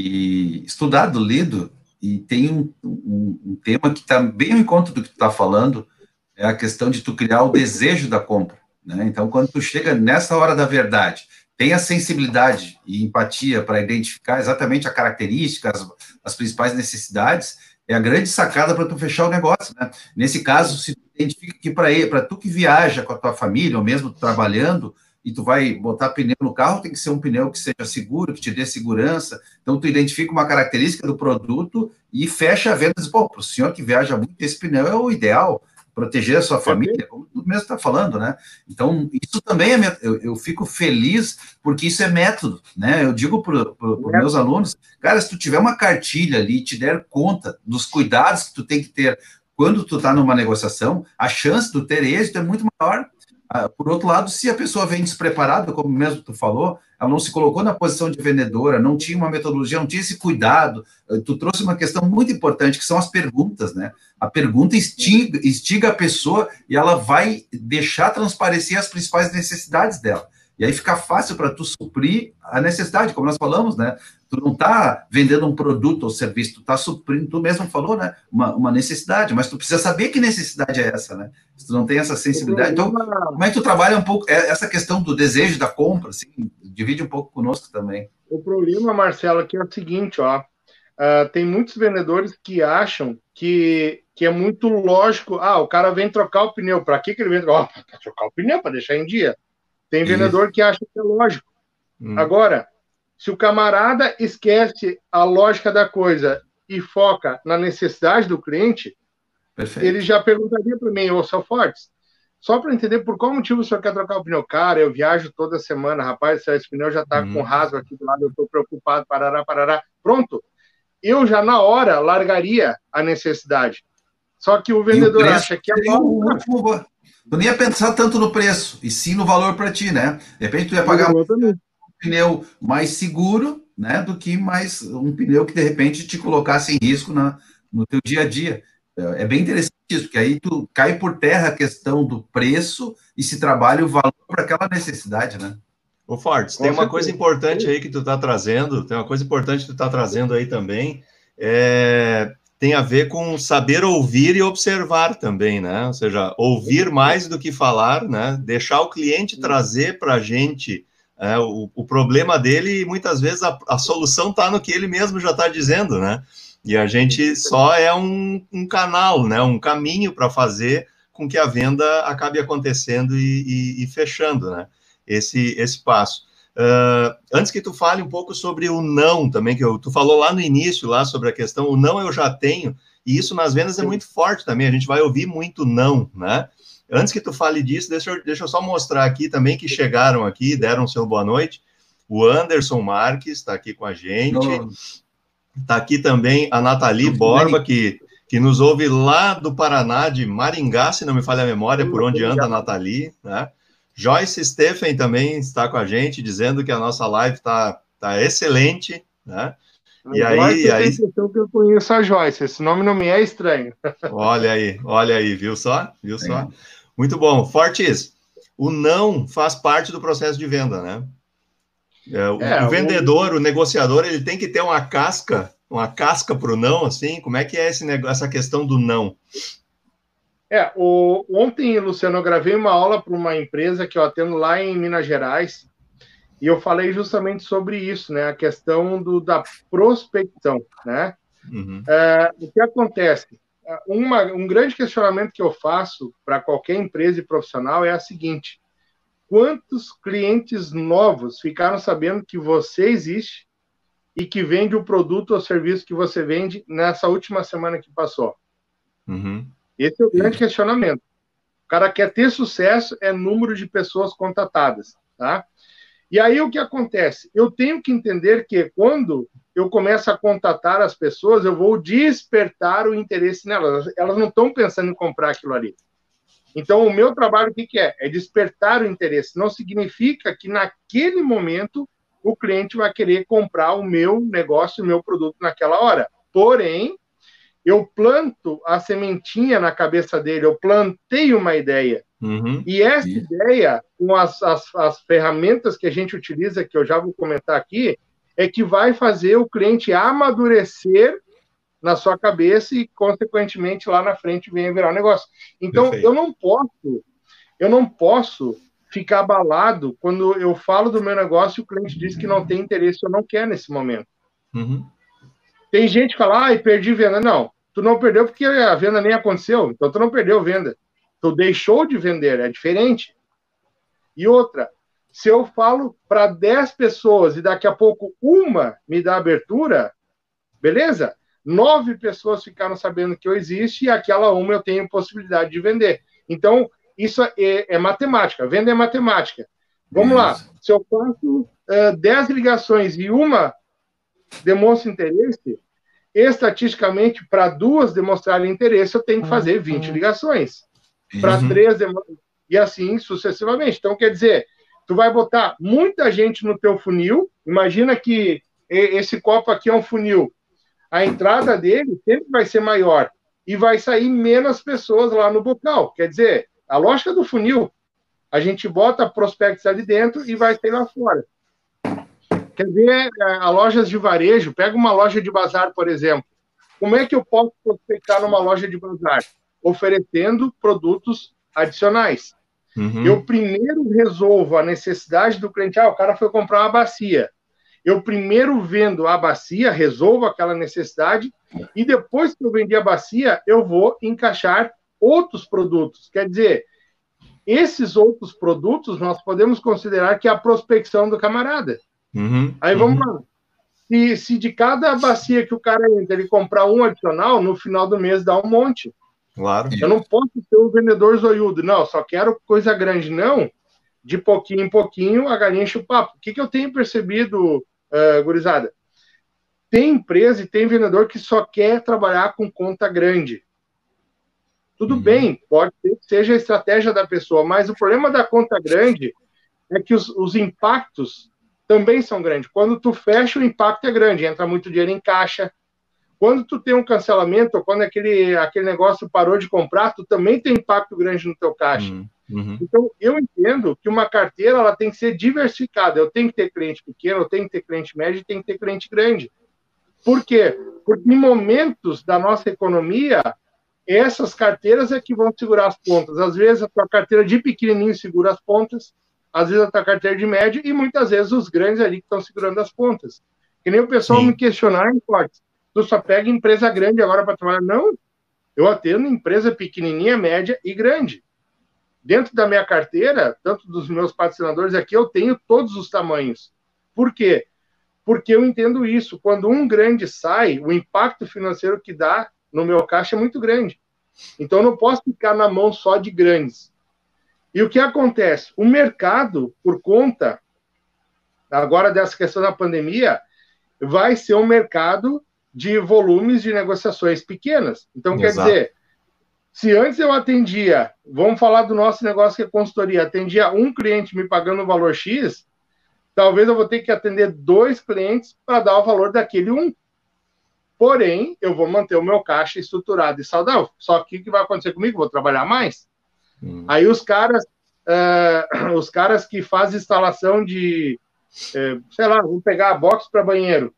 e estudado, lido, e tem um, um, um tema que está bem ao encontro do que tu está falando, é a questão de tu criar o desejo da compra. Né? Então, quando tu chega nessa hora da verdade, tem a sensibilidade e empatia para identificar exatamente a característica, as, as principais necessidades, é a grande sacada para tu fechar o negócio, né? Nesse caso, se tu identifica que para tu que viaja com a tua família, ou mesmo trabalhando, e tu vai botar pneu no carro, tem que ser um pneu que seja seguro, que te dê segurança. Então, tu identifica uma característica do produto e fecha a venda. Pô, para o senhor que viaja muito, esse pneu é o ideal proteger a sua família, como tu mesmo está falando, né? Então, isso também é, eu, eu, fico feliz porque isso é método, né? Eu digo para os meus alunos, cara, se tu tiver uma cartilha ali e te der conta dos cuidados que tu tem que ter quando tu está numa negociação, a chance de ter êxito é muito maior. Ah, por outro lado, se a pessoa vem despreparada, como mesmo tu falou, ela não se colocou na posição de vendedora, não tinha uma metodologia, não tinha esse cuidado. Eh, tu trouxe uma questão muito importante, que são as perguntas, né? A pergunta instiga, instiga a pessoa e ela vai deixar transparecer as principais necessidades dela. E aí fica fácil para tu suprir a necessidade, como nós falamos, né? Tu não está vendendo um produto ou serviço, tu está suprindo, tu mesmo falou, né? Uma, uma, necessidade, mas tu precisa saber que necessidade é essa, né? Se tu não tem essa sensibilidade. Então, como é que tu trabalha um pouco é, essa questão do desejo da compra, assim? Divide um pouco conosco também. O problema, Marcelo, aqui é o seguinte, ó. Uh, tem muitos vendedores que acham que, que é muito lógico. Ah, o cara vem trocar o pneu. Para que, que ele vem trocar? Oh, para trocar o pneu, para deixar em dia. Tem vendedor Isso. que acha que é lógico. Hum. Agora, se o camarada esquece a lógica da coisa e foca na necessidade do cliente, Perfeito. ele já perguntaria para mim, ô Sal Fortes, só para entender por qual motivo o senhor quer trocar o pneu. Cara, eu viajo toda semana, rapaz, esse pneu já está hum. com rasgo aqui do lado, eu estou preocupado, parará, parará. Pronto. Eu já na hora largaria a necessidade. Só que o vendedor o acha que é Tu nem ia pensar tanto no preço, e sim no valor para ti, né? De repente tu ia pagar um pneu mais seguro, né? Do que mais um pneu que de repente te colocasse em risco na, no teu dia a dia. É, bem interessante isso, porque aí tu cai por terra a questão do preço e se trabalha o valor para aquela necessidade, né? Ô Fortes, tem uma coisa importante aí que tu está trazendo, tem uma coisa importante que tu está trazendo aí também, é, tem a ver com saber ouvir e observar também, né? Ou seja, ouvir mais do que falar, né? Deixar o cliente trazer para a gente é, o, o, problema dele e muitas vezes a, a solução está no que ele mesmo já está dizendo, né? E a gente só é um, um canal, né? Um caminho para fazer com que a venda acabe acontecendo e, e, e fechando, né? Esse, esse passo. Uh, antes que tu fale um pouco sobre o não também, que eu, tu falou lá no início, lá sobre a questão, o não eu já tenho, e isso nas vendas é muito forte também, a gente vai ouvir muito não, né? Antes que tu fale disso, deixa eu, deixa eu só mostrar aqui também que chegaram aqui, deram seu boa noite. O Anderson Marques está aqui com a gente. Está aqui também a Nathalie Borba, que, que nos ouve lá do Paraná, de Maringá, se não me falha a memória, por onde anda a Nathalie, né? Joyce Stephen também está com a gente, dizendo que a nossa live está tá excelente, né? E aí, Joyce aí... que eu conheço a Joyce, esse nome não me é estranho. (laughs) Olha aí, olha aí, viu só? Viu só? É. Muito bom. Fortes, o não faz parte do processo de venda, né? É, o, é, vendedor, o... o negociador, ele tem que ter uma casca, uma casca para o não, assim. Como é que é esse negócio, essa questão do não? É, o, ontem, Luciano, eu gravei uma aula para uma empresa que eu atendo lá em Minas Gerais, e eu falei justamente sobre isso, né? A questão do, da prospecção, né? Uhum. É, o que acontece? Uma, um grande questionamento que eu faço para qualquer empresa e profissional é a seguinte: quantos clientes novos ficaram sabendo que você existe e que vende o produto ou serviço que você vende nessa última semana que passou? Uhum. Esse é o grande questionamento. O cara quer ter sucesso, é número de pessoas contatadas, tá? E aí o que acontece? Eu tenho que entender que quando eu começo a contatar as pessoas, eu vou despertar o interesse nelas. Elas não estão pensando em comprar aquilo ali. Então, o meu trabalho, o que, que é? É despertar o interesse. Não significa que naquele momento o cliente vai querer comprar o meu negócio, o meu produto naquela hora. Porém, eu planto a sementinha na cabeça dele, eu plantei uma ideia. Uhum. E essa ideia, com as, as, as, ferramentas que a gente utiliza, que eu já vou comentar aqui, é que vai fazer o cliente amadurecer na sua cabeça e, consequentemente, lá na frente venha virar um negócio. Então, Perfeito. eu não posso, eu não posso ficar abalado quando eu falo do meu negócio e o cliente diz que não tem interesse ou não quer nesse momento. Uhum. Tem gente que fala, ai, perdi venda. Não, tu não perdeu porque a venda nem aconteceu, então tu não perdeu venda. Tu deixou de vender, é diferente. E outra, se eu falo para 10 pessoas e daqui a pouco uma me dá abertura, beleza? Nove pessoas ficaram sabendo que eu existo e aquela uma eu tenho possibilidade de vender. Então, isso é, é matemática, venda é matemática. Vamos lá, se eu faço uh, 10 ligações e uma demonstra interesse, estatisticamente, para duas demonstrarem interesse, eu tenho que fazer 20 uhum. ligações. Para uhum. três, e assim sucessivamente. Então, quer dizer, tu vai botar muita gente no teu funil. Imagina que esse copo aqui é um funil. A entrada dele sempre vai ser maior e vai sair menos pessoas lá no bocal. Quer dizer, a lógica do funil, a gente bota prospectos ali dentro e vai sair lá fora. Quer ver é, a lojas de varejo? Pega uma loja de bazar, por exemplo. Como é que eu posso prospectar numa loja de bazar? Oferecendo produtos adicionais. Uhum. Eu primeiro resolvo a necessidade do cliente. Ah, o cara foi comprar uma bacia. Eu primeiro vendo a bacia, resolvo aquela necessidade, e depois que eu vendi a bacia, eu vou encaixar outros produtos. Quer dizer, esses outros produtos nós podemos considerar que é a prospecção do camarada. Uhum. Aí vamos uhum. lá. Se, se de cada bacia que o cara entra, ele comprar um adicional, no final do mês dá um monte. Claro. Eu não posso ser um vendedor zoiudo. Não, só quero coisa grande. Não. De pouquinho em pouquinho, a galinha enche o papo. O que, que eu tenho percebido, uh, gurizada? Tem empresa e tem vendedor que só quer trabalhar com conta grande. Tudo uhum. bem, pode ser que seja a estratégia da pessoa, mas o problema da conta grande é que os, os impactos também são grandes. Quando tu fecha, o impacto é grande, entra muito dinheiro em caixa, quando tu tem um cancelamento, ou quando aquele, aquele negócio parou de comprar, tu também tem impacto grande no teu caixa. Uhum. Uhum. Então, eu entendo que uma carteira ela tem que ser diversificada. Eu tenho que ter cliente pequeno, eu tenho que ter cliente médio e tenho que ter cliente grande. Por quê? Porque em momentos da nossa economia, essas carteiras é que vão segurar as pontas. Às vezes a tua carteira de pequenininho segura as pontas, às vezes a tua carteira de médio e muitas vezes os grandes ali que estão segurando as pontas. Que nem o pessoal Sim. me questionar cortes tu só pega empresa grande agora para trabalhar. Não, eu atendo empresa pequenininha, média e grande. Dentro da minha carteira, tanto dos meus patrocinadores aqui, eu tenho todos os tamanhos. Por quê? Porque eu entendo isso. Quando um grande sai, o impacto financeiro que dá no meu caixa é muito grande. Então, eu não posso ficar na mão só de grandes. E o que acontece? O mercado, por conta agora dessa questão da pandemia, vai ser um mercado de volumes de negociações pequenas. Então, Exato. quer dizer, se antes eu atendia, vamos falar do nosso negócio que é consultoria, atendia um cliente me pagando o valor X, talvez eu vou ter que atender dois clientes para dar o valor daquele um. Porém, eu vou manter o meu caixa estruturado e saudável. Só que o que vai acontecer comigo? Vou trabalhar mais. Hum. Aí os caras, uh, (clears throat) os caras que fazem instalação de, uh, sei lá, vou pegar a box para banheiro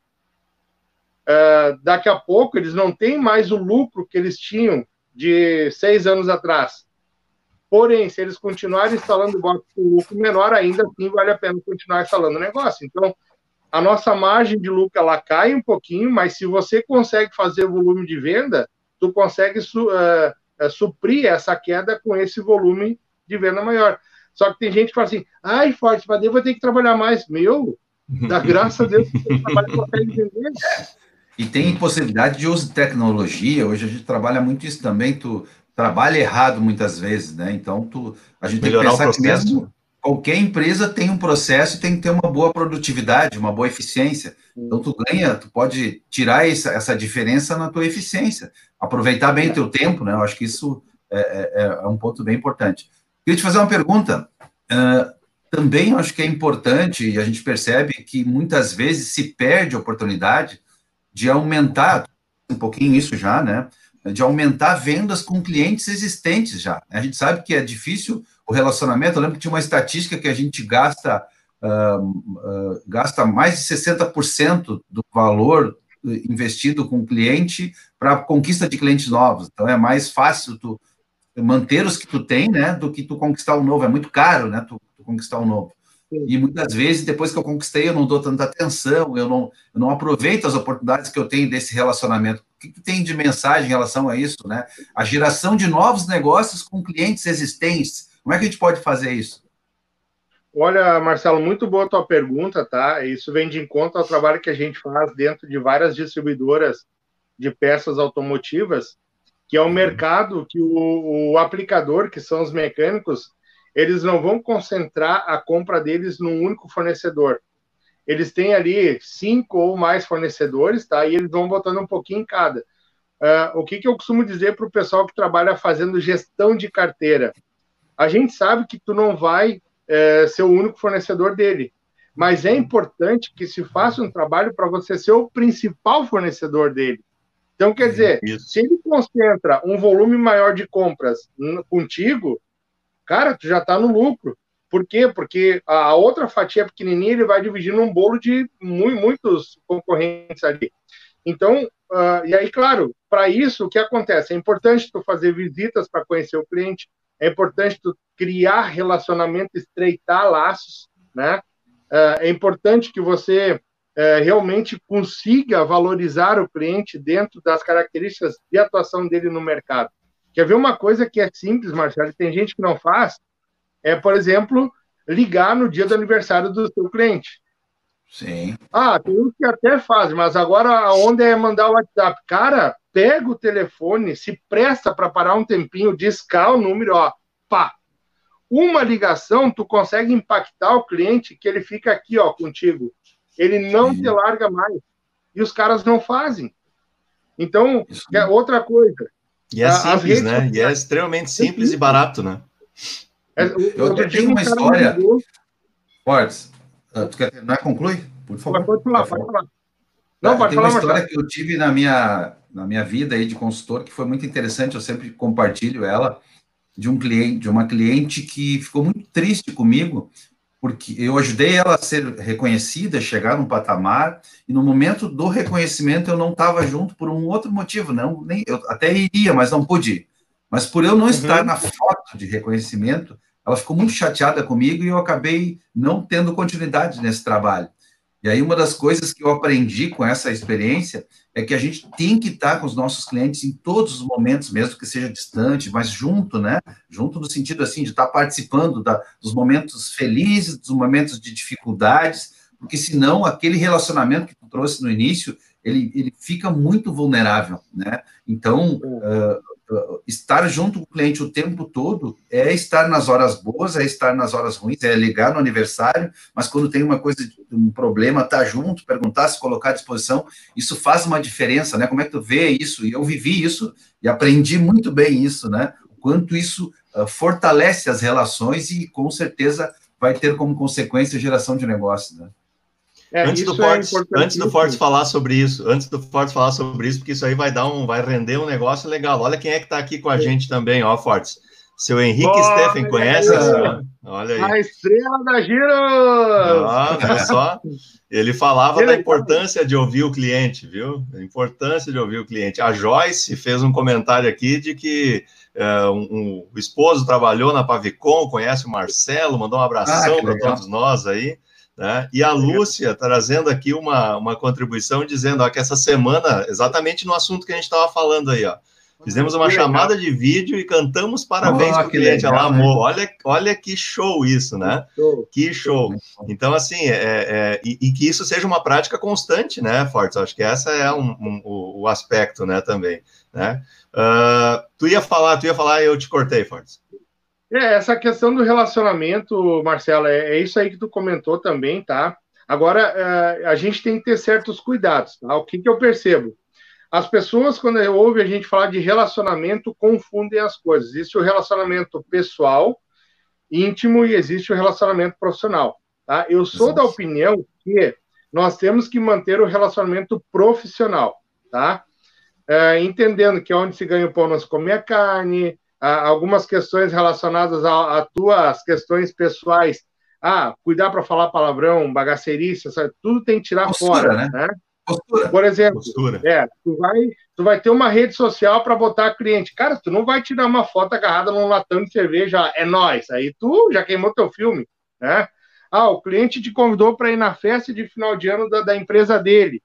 uh, daqui a pouco eles não têm mais o lucro que eles tinham de seis anos atrás. Porém, se eles continuarem instalando box com lucro menor, ainda assim vale a pena continuar instalando o negócio. Então, a nossa margem de lucro ela cai um pouquinho, mas se você consegue fazer volume de venda, tu consegue su, uh, uh, suprir essa queda com esse volume de venda maior. Só que tem gente que fala assim, ai, Forte, mas eu vou ter que trabalhar mais. Meu, da graça a Deus, você trabalha consegue vender. (laughs) E tem possibilidade de uso de tecnologia. Hoje a gente trabalha muito isso também. Tu trabalha errado muitas vezes, né? Então tu, a gente Melhorar tem que pensar que mesmo qualquer empresa tem um processo e tem que ter uma boa produtividade, uma boa eficiência. Então tu ganha, tu pode tirar essa, essa diferença na tua eficiência, aproveitar bem o teu tempo, né? Eu acho que isso é, é, é um ponto bem importante. Queria te fazer uma pergunta. Uh, também acho que é importante, e a gente percebe que muitas vezes se perde a oportunidade de aumentar um pouquinho isso já, né? De aumentar vendas com clientes existentes já. A gente sabe que é difícil o relacionamento. Eu lembro que tinha uma estatística que a gente gasta uh, uh, gasta mais de 60% do valor investido com o cliente para conquista de clientes novos. Então é mais fácil tu manter os que tu tem, né, do que tu conquistar um novo. É muito caro, né, tu, tu conquistar um novo. E muitas vezes, depois que eu conquistei, eu não dou tanta atenção, eu não, eu não aproveito as oportunidades que eu tenho desse relacionamento. O que, que tem de mensagem em relação a isso, né? A geração de novos negócios com clientes existentes. Como é que a gente pode fazer isso? Olha, Marcelo, muito boa a tua pergunta, tá? Isso vem de encontro ao trabalho que a gente faz dentro de várias distribuidoras de peças automotivas, que é um mercado que o, o aplicador, que são os mecânicos, eles não vão concentrar a compra deles num único fornecedor. Eles têm ali cinco ou mais fornecedores, tá? E eles vão botando um pouquinho em cada. Uh, o que, que eu costumo dizer para o pessoal que trabalha fazendo gestão de carteira? A gente sabe que tu não vai é, ser o único fornecedor dele. Mas é importante que se faça um trabalho para você ser o principal fornecedor dele. Então, quer dizer, Isso. se ele concentra um volume maior de compras contigo, cara, tu já está no lucro. Por quê? Porque a outra fatia pequenininha ele vai dividir num bolo de muitos concorrentes ali. Então, uh, e aí, claro, para isso, o que acontece? É importante tu fazer visitas para conhecer o cliente, é importante tu criar relacionamento, estreitar laços, né? É, é importante que você é, realmente consiga valorizar o cliente dentro das características de atuação dele no mercado. Quer ver uma coisa que é simples, Marcelo, e tem gente que não faz? É, por exemplo, ligar no dia do aniversário do seu cliente. Sim. Ah, tem uns que até fazem, mas agora a onda é mandar o WhatsApp. Cara, pega o telefone, se presta para parar um tempinho, discar o número, ó, pá, uma ligação, tu consegue impactar o cliente que ele fica aqui, ó, contigo. Ele não Sim. te larga mais. E os caras não fazem. Então, outra coisa. E é simples, né? E é extremamente simples é e barato, né? É, eu, eu tenho uma história. Fortes, ah, tu quer terminar? Conclui, por favor. Pode falar, pode falar. Não, pode tem falar, uma história que eu tive na minha, na minha vida aí de consultor que foi muito interessante, eu sempre compartilho ela de um cliente, de uma cliente que ficou muito triste comigo, porque eu ajudei ela a ser reconhecida, chegar num patamar, e no momento do reconhecimento eu não estava junto por um outro motivo, não, nem eu até iria, mas não pude. Mas por eu não uhum. estar na foto de reconhecimento, ela ficou muito chateada comigo e eu acabei não tendo continuidade nesse trabalho. E aí, uma das coisas que eu aprendi com essa experiência é que a gente tem que estar com os nossos clientes em todos os momentos, mesmo que seja distante, mas junto, né? Junto no sentido, assim, de estar participando da, dos momentos felizes, dos momentos de dificuldades, porque senão aquele relacionamento que tu trouxe no início, ele, ele fica muito vulnerável, né? Então, uh, estar junto com o cliente o tempo todo é estar nas horas boas, é estar nas horas ruins, é ligar no aniversário, mas quando tem uma coisa, um problema, estar tá junto, perguntar, se colocar à disposição, isso faz uma diferença, né? Como é que tu vê isso? E eu vivi isso e aprendi muito bem isso, né? O quanto isso uh, fortalece as relações e com certeza vai ter como consequência geração de negócio, né? É, antes, do Fortes, é antes do Fortes falar sobre isso, antes do Fortes falar sobre isso, porque isso aí vai dar um, vai render um negócio legal. Olha quem é que está aqui com a gente também, ó, Fortes. Seu Henrique Boa, Steffen, conhece esse Olha aí. A estrela da Giro! Ah, viu só? Ele falava da importância de ouvir o cliente, viu? A importância de ouvir o cliente. A Joyce fez um comentário aqui de que uh, um, um, o esposo trabalhou na Pavicon, conhece o Marcelo, mandou um abração ah, para todos nós aí. Né? E a Lúcia trazendo aqui uma, uma contribuição dizendo ó, que essa semana, exatamente no assunto que a gente estava falando aí, ó, fizemos uma chamada de vídeo e cantamos parabéns oh, para o cliente. Legal, Ela amou. Né? Olha, olha que show isso, né? Que show. Então, assim, é, é e, e, que isso seja uma prática constante, né, Fortes? Acho que essa é um, um, o, o, aspecto, né, também. Né? Uh, tu ia falar, tu ia falar e eu te cortei, Fortes. É, essa questão do relacionamento, Marcelo, é, é isso aí que tu comentou também, tá? Agora, é, a gente tem que ter certos cuidados, tá? O que, que eu percebo? As pessoas, quando ouvem a gente falar de relacionamento, confundem as coisas. Existe o relacionamento pessoal, íntimo, e existe o relacionamento profissional, tá? Eu sou Exato. da opinião que nós temos que manter o relacionamento profissional, tá? É, entendendo que é onde se ganha o pão não se come a carne, algumas questões relacionadas a, tuas questões pessoais ah, cuidar para falar palavrão, bagaceirice, sabe? tudo tem que tirar Postura, fora, né? né? Postura. Por exemplo, Postura. é, tu vai, tu vai ter uma rede social para botar cliente. Cara, tu não vai tirar uma foto agarrada num latão de cerveja, é nós. Aí tu já queimou teu filme, né? Ah, o cliente te convidou para ir na festa de final de ano da, da, empresa dele.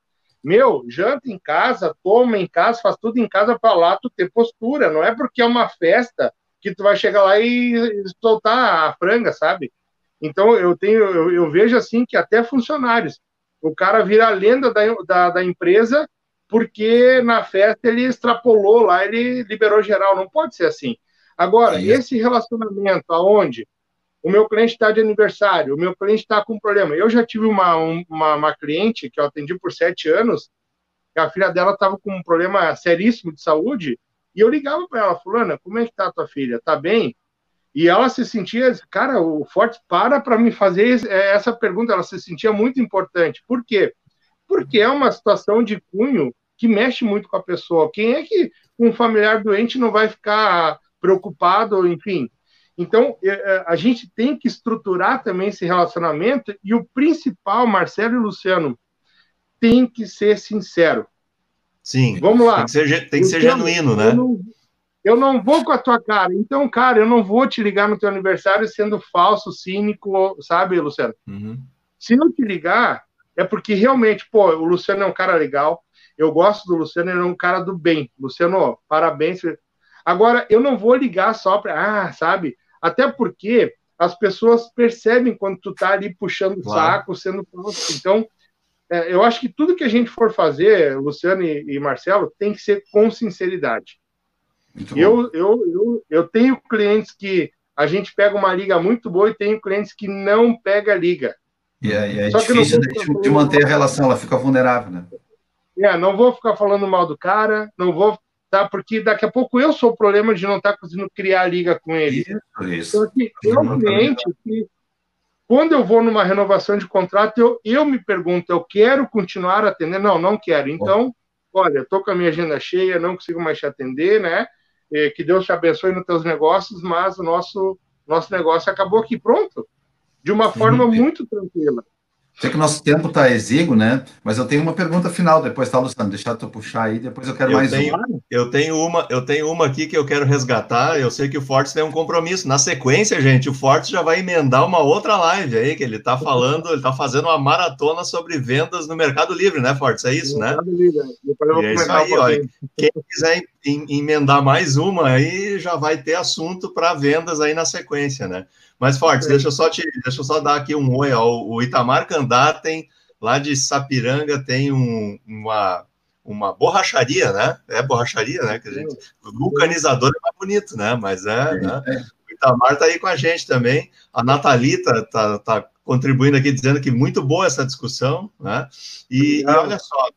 Meu, janta em casa, toma em casa, faz tudo em casa para lá tu ter postura. Não é porque é uma festa que tu vai chegar lá e soltar a franga, sabe? Então, eu tenho, eu, eu, vejo assim que até funcionários, o cara vira a lenda da, da, da, empresa porque na festa ele extrapolou lá, ele liberou geral. Não pode ser assim. Agora, esse relacionamento aonde o meu cliente está de aniversário, o meu cliente está com problema. Eu já tive uma, uma, uma, cliente que eu atendi por sete anos, a filha dela estava com um problema seríssimo de saúde, e eu ligava para ela, fulana, como é que tá a tua filha? Tá bem? E ela se sentia, cara, o Forte para para me fazer é, essa pergunta, ela se sentia muito importante. Por quê? Porque é uma situação de cunho que mexe muito com a pessoa. Quem é que um familiar doente não vai ficar preocupado, enfim? Então, é, é, a gente tem que estruturar também esse relacionamento e o principal, Marcelo e Luciano, tem que ser sincero. Sim. Vamos lá. Tem que ser, tem que ser então, genuíno, né? Não, eu não vou com a tua cara. Então, cara, eu não vou te ligar no teu aniversário sendo falso, cínico, sabe, Luciano? Uhum. Se não te ligar, é porque realmente, pô, o Luciano é um cara legal. Eu gosto do Luciano, ele é um cara do bem. Luciano, parabéns. Agora, eu não vou ligar só para, ah, sabe? Até porque as pessoas percebem quando tu tá ali puxando o claro. saco, sendo. Então, é, eu acho que tudo que a gente for fazer, Luciano e, e Marcelo, tem que ser com sinceridade. Eu, eu, eu, eu tenho clientes que a gente pega uma liga muito boa e tenho clientes que não pega liga. E é, é difícil de, de, manter a relação, ela fica vulnerável, né? É, não vou ficar falando mal do cara, não vou, tá? Porque daqui a pouco eu sou o problema de não estar tá conseguindo criar a liga com ele. Isso, isso. Então, assim, é um cliente que, quando eu vou numa renovação de contrato, eu, eu me pergunto, eu quero continuar atendendo? Não, não quero. Então, olha, estou com a minha agenda cheia, não consigo mais te atender, né? que Deus te abençoe nos teus negócios, mas o nosso, nosso negócio acabou aqui, pronto, de uma Sim. forma muito tranquila. Sei que o nosso tempo está exíguo, né? Mas eu tenho uma pergunta final depois, tá, Luciano? Deixa eu puxar aí, depois eu quero eu mais tenho, uma. Eu tenho uma. Eu tenho uma aqui que eu quero resgatar. Eu sei que o Fortes tem um compromisso. Na sequência, gente, o Fortes já vai emendar uma outra live aí, que ele está falando, ele está fazendo uma maratona sobre vendas no Mercado Livre, né, Fortes? É isso, né? Mercado Livre. E é isso aí, olha. Quem quiser emendar mais uma aí, já vai ter assunto para vendas aí na sequência, né? Mas, Fortes, deixa eu só te, deixa eu só dar aqui um oi ao o Itamar Candatem, lá de Sapiranga, tem um, uma, uma borracharia, né? É borracharia, né? Que a gente, vulcanizador é mais bonito, né? Mas é, né? O Itamar está aí com a gente também. A Natalita está tá contribuindo aqui, dizendo que muito boa essa discussão, né? E, e olha só,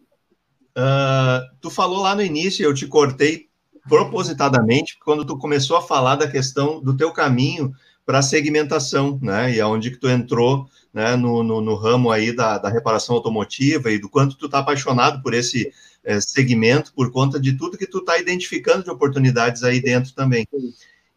uh, tu falou lá no início, eu te cortei propositadamente, quando tu começou a falar da questão do teu caminho para segmentação, né? E aonde que tu entrou, né? No, no, no, ramo aí da, da reparação automotiva e do quanto tu tá apaixonado por esse é, segmento por conta de tudo que tu tá identificando de oportunidades aí dentro também.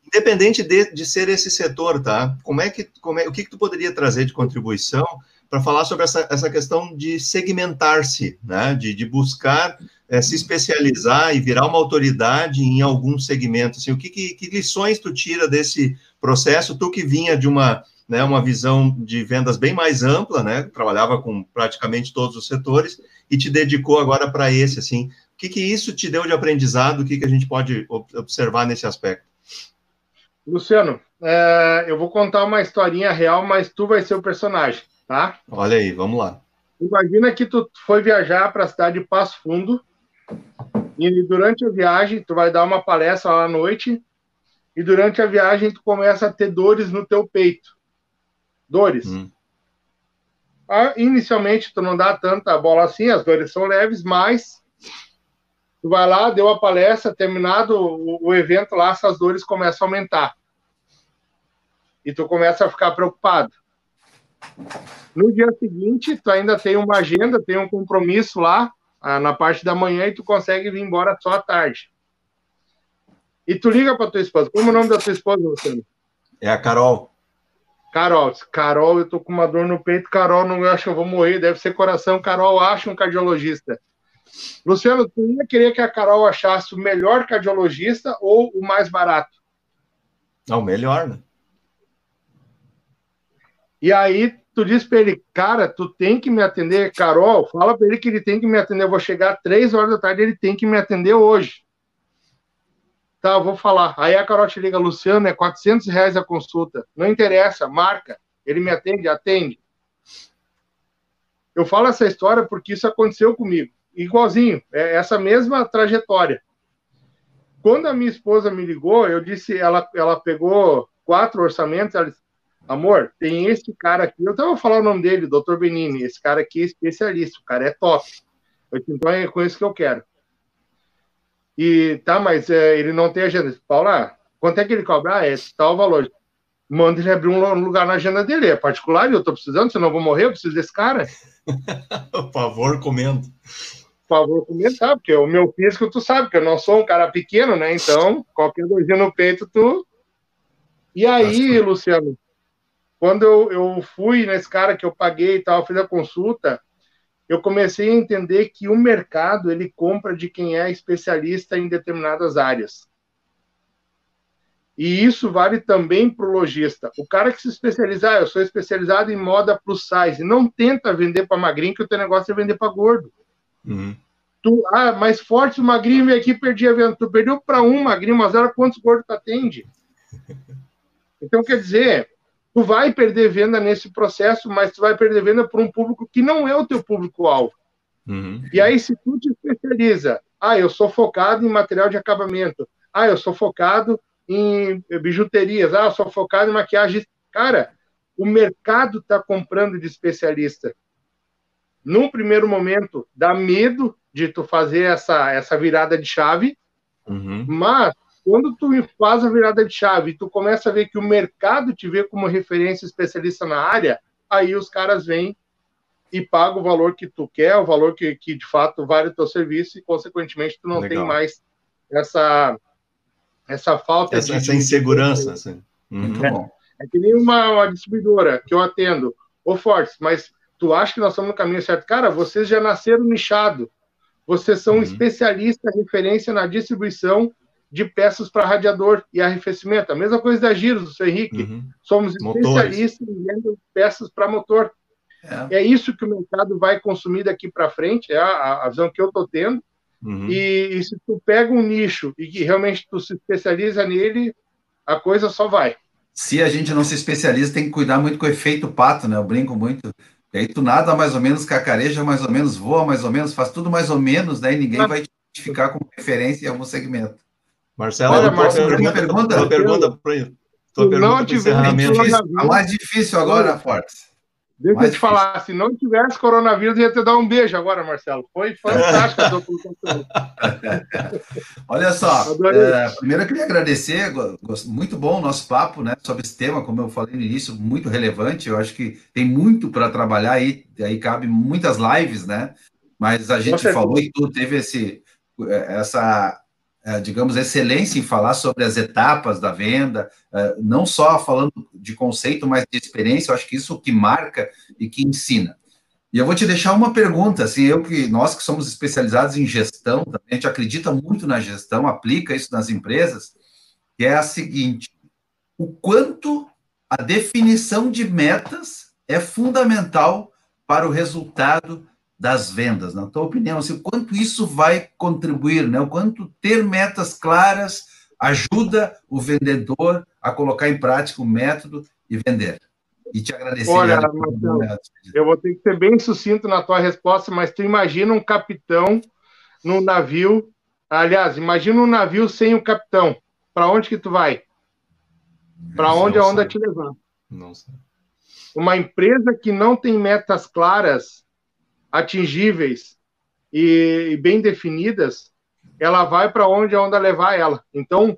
Independente de, de ser esse setor, tá? Como é que, como é, o que que tu poderia trazer de contribuição para falar sobre essa, essa questão de segmentar-se, né? De, de buscar é, se especializar e virar uma autoridade em algum segmento. Assim, o que, que, que lições tu tira desse processo, tu que vinha de uma, né, uma visão de vendas bem mais ampla, né, trabalhava com praticamente todos os setores, e te dedicou agora para esse, assim, o que, que isso te deu de aprendizado, o que, que a gente pode observar nesse aspecto? Luciano, é, eu vou contar uma historinha real, mas tu vai ser o personagem, tá? Olha aí, vamos lá. Imagina que tu foi viajar para a cidade de Passo Fundo, e durante a viagem, tu vai dar uma palestra lá à noite, e durante a viagem tu começa a ter dores no teu peito. Dores. Hum. Ah, inicialmente tu não dá tanta bola assim, as dores são leves, mas tu vai lá, deu a palestra, terminado o, o evento lá, essas dores começam a aumentar. E tu começa a ficar preocupado. No dia seguinte, tu ainda tem uma agenda, tem um compromisso lá, ah, na parte da manhã, e tu consegue vir embora só à tarde. E tu liga para tua esposa. Como é o nome da tua esposa, Luciano? É a Carol. Carol, Carol, eu tô com uma dor no peito, Carol, não acho que eu vou morrer, deve ser coração, Carol, acha um cardiologista. Luciano, tu ia querer que a Carol achasse o melhor cardiologista ou o mais barato? Não, o melhor, né? E aí tu diz para ele, cara, tu tem que me atender, Carol, fala para ele que ele tem que me atender, eu vou chegar três horas da tarde, ele tem que me atender hoje. Tá, vou falar. Aí a Carol te liga, Luciano, é 400 reais a consulta. Não interessa, marca. Ele me atende, atende. Eu falo essa história porque isso aconteceu comigo. Igualzinho, é essa mesma trajetória. Quando a minha esposa me ligou, eu disse, ela, ela pegou quatro orçamentos, ela disse, amor, tem esse cara aqui, eu tava falando o nome dele, Dr. Benini, esse cara aqui é especialista, o cara é top. Eu disse, então é com isso que eu quero. E tá, mas é, ele não tem agenda. Paula, quanto é que ele cobra? Ah, é tal valor. Manda ele abrir um lugar na agenda dele. É particular eu tô precisando, senão eu vou morrer, eu preciso desse cara. (laughs) Por favor, comendo. Por favor, comentar, porque o meu físico, tu sabe que eu não sou um cara pequeno, né? Então, qualquer dorzinha no peito, tu. E aí, Luciano, quando eu, eu fui nesse cara que eu paguei e tal, fiz a consulta, eu comecei a entender que o mercado ele compra de quem é especialista em determinadas áreas. E isso vale também para o lojista. O cara que se especializa, ah, eu sou especializado em moda plus size, não tenta vender para magrinho, que o teu negócio é vender para gordo. Uhum. Tu, ah, mais forte o magrinho veio aqui perdi a venda. Tu perdeu para um magrinho, mas era quantos gordos tu atende? (laughs) Então, quer dizer, tu vai perder venda nesse processo, mas tu vai perder venda para um público que não é o teu público-alvo. Uhum. E aí, se tu te especializa, ah, eu sou focado em material de acabamento, ah, eu sou focado em bijuterias, ah, eu sou focado em maquiagem. Cara, o mercado está comprando de especialista. Num primeiro momento, dá medo de tu fazer essa, essa virada de chave, uhum. mas quando tu faz a virada de chave e tu começa a ver que o mercado te vê como referência especialista na área, aí os caras vêm e pagam o valor que tu quer, o valor que, que de fato vale o teu serviço, e consequentemente tu não Legal. tem mais essa, essa falta essa, de. Essa insegurança. Assim. Muito é, bom. É que nem uma, uma distribuidora que eu atendo, ô Fortes, mas tu acha que nós estamos no caminho certo? Cara, vocês já nasceram nichado. Vocês são uhum. especialistas, referência na distribuição de peças para radiador e arrefecimento. A mesma coisa da Giros, do seu Henrique. Uhum. Somos especialistas em vendo peças para motor. É. é. isso que o mercado vai consumir daqui para frente, é a, a, visão que eu estou tendo. Uhum. E, e, se tu pega um nicho e que realmente tu se especializa nele, a coisa só vai. Se a gente não se especializa, tem que cuidar muito com o efeito pato, né? Eu brinco muito. E aí tu nada mais ou menos, cacareja mais ou menos, voa mais ou menos, faz tudo mais ou menos, né? E ninguém vai te identificar como referência em algum segmento. Marcelo, Olha, Marcelo, pergunta, pergunta, tua pergunta, tua pergunta não tiver a mais difícil agora, Fortes. Deixa mais eu te difícil. falar, se não tivesse coronavírus, ia te dar um beijo agora, Marcelo. Foi fantástico a tua (laughs) Olha só, é, primeiro eu queria agradecer, muito bom o nosso papo né, sobre esse tema, como eu falei no início, muito relevante. Eu acho que tem muito para trabalhar aí, aí cabe muitas lives, né? Mas a gente falou e tu teve esse, é, essa digamos, excelência em falar sobre as etapas da venda, é, não só falando de conceito, mas de experiência, eu acho que isso que marca e que ensina. E eu vou te deixar uma pergunta, assim, eu que nós que somos especializados em gestão, a gente acredita muito na gestão, aplica isso nas empresas, que é a seguinte: o quanto a definição de metas é fundamental para o resultado das vendas, na tua opinião, assim, o quanto isso vai contribuir, né? O quanto ter metas claras ajuda o vendedor a colocar em prática o método e vender. E te agradecer. Olha, Marcelo, eu vou ter que ser bem sucinto na tua resposta, mas tu imagina um capitão num navio, aliás, imagina um navio sem o um capitão. Para onde que tu vai? Para onde a onda te levar? Não sei. Uma empresa que não tem metas claras, atingíveis e, bem definidas, ela vai para onde a onda levar ela. Então,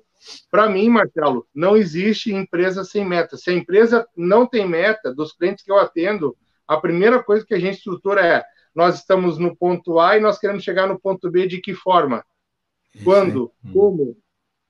para mim, Marcelo, não existe empresa sem meta. Se a empresa não tem meta, dos clientes que eu atendo, a primeira coisa que a gente estrutura é: nós estamos no ponto A e nós queremos chegar no ponto B de que forma? Quando? Hum. Como?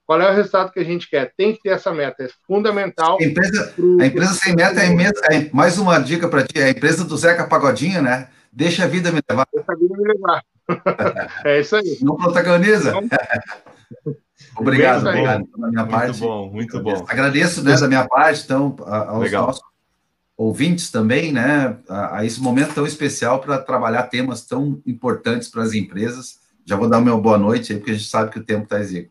qual é o resultado que a gente quer? Tem que ter essa meta, é fundamental. A empresa, pro... a empresa sem meta é, é mais uma dica para ti, é a empresa do Zeca Pagodinho, né? Deixa a vida me levar. Deixa a vida me levar. (laughs) é isso aí. Não protagoniza. Então, obrigado, obrigado da minha muito parte. Muito bom, muito bom. Agradeço né, da minha parte, então, aos Legal. nossos ouvintes também, né, a, a esse momento tão especial para trabalhar temas tão importantes para as empresas. Já vou dar o meu boa noite aí, porque a gente sabe que o tempo está exíguo.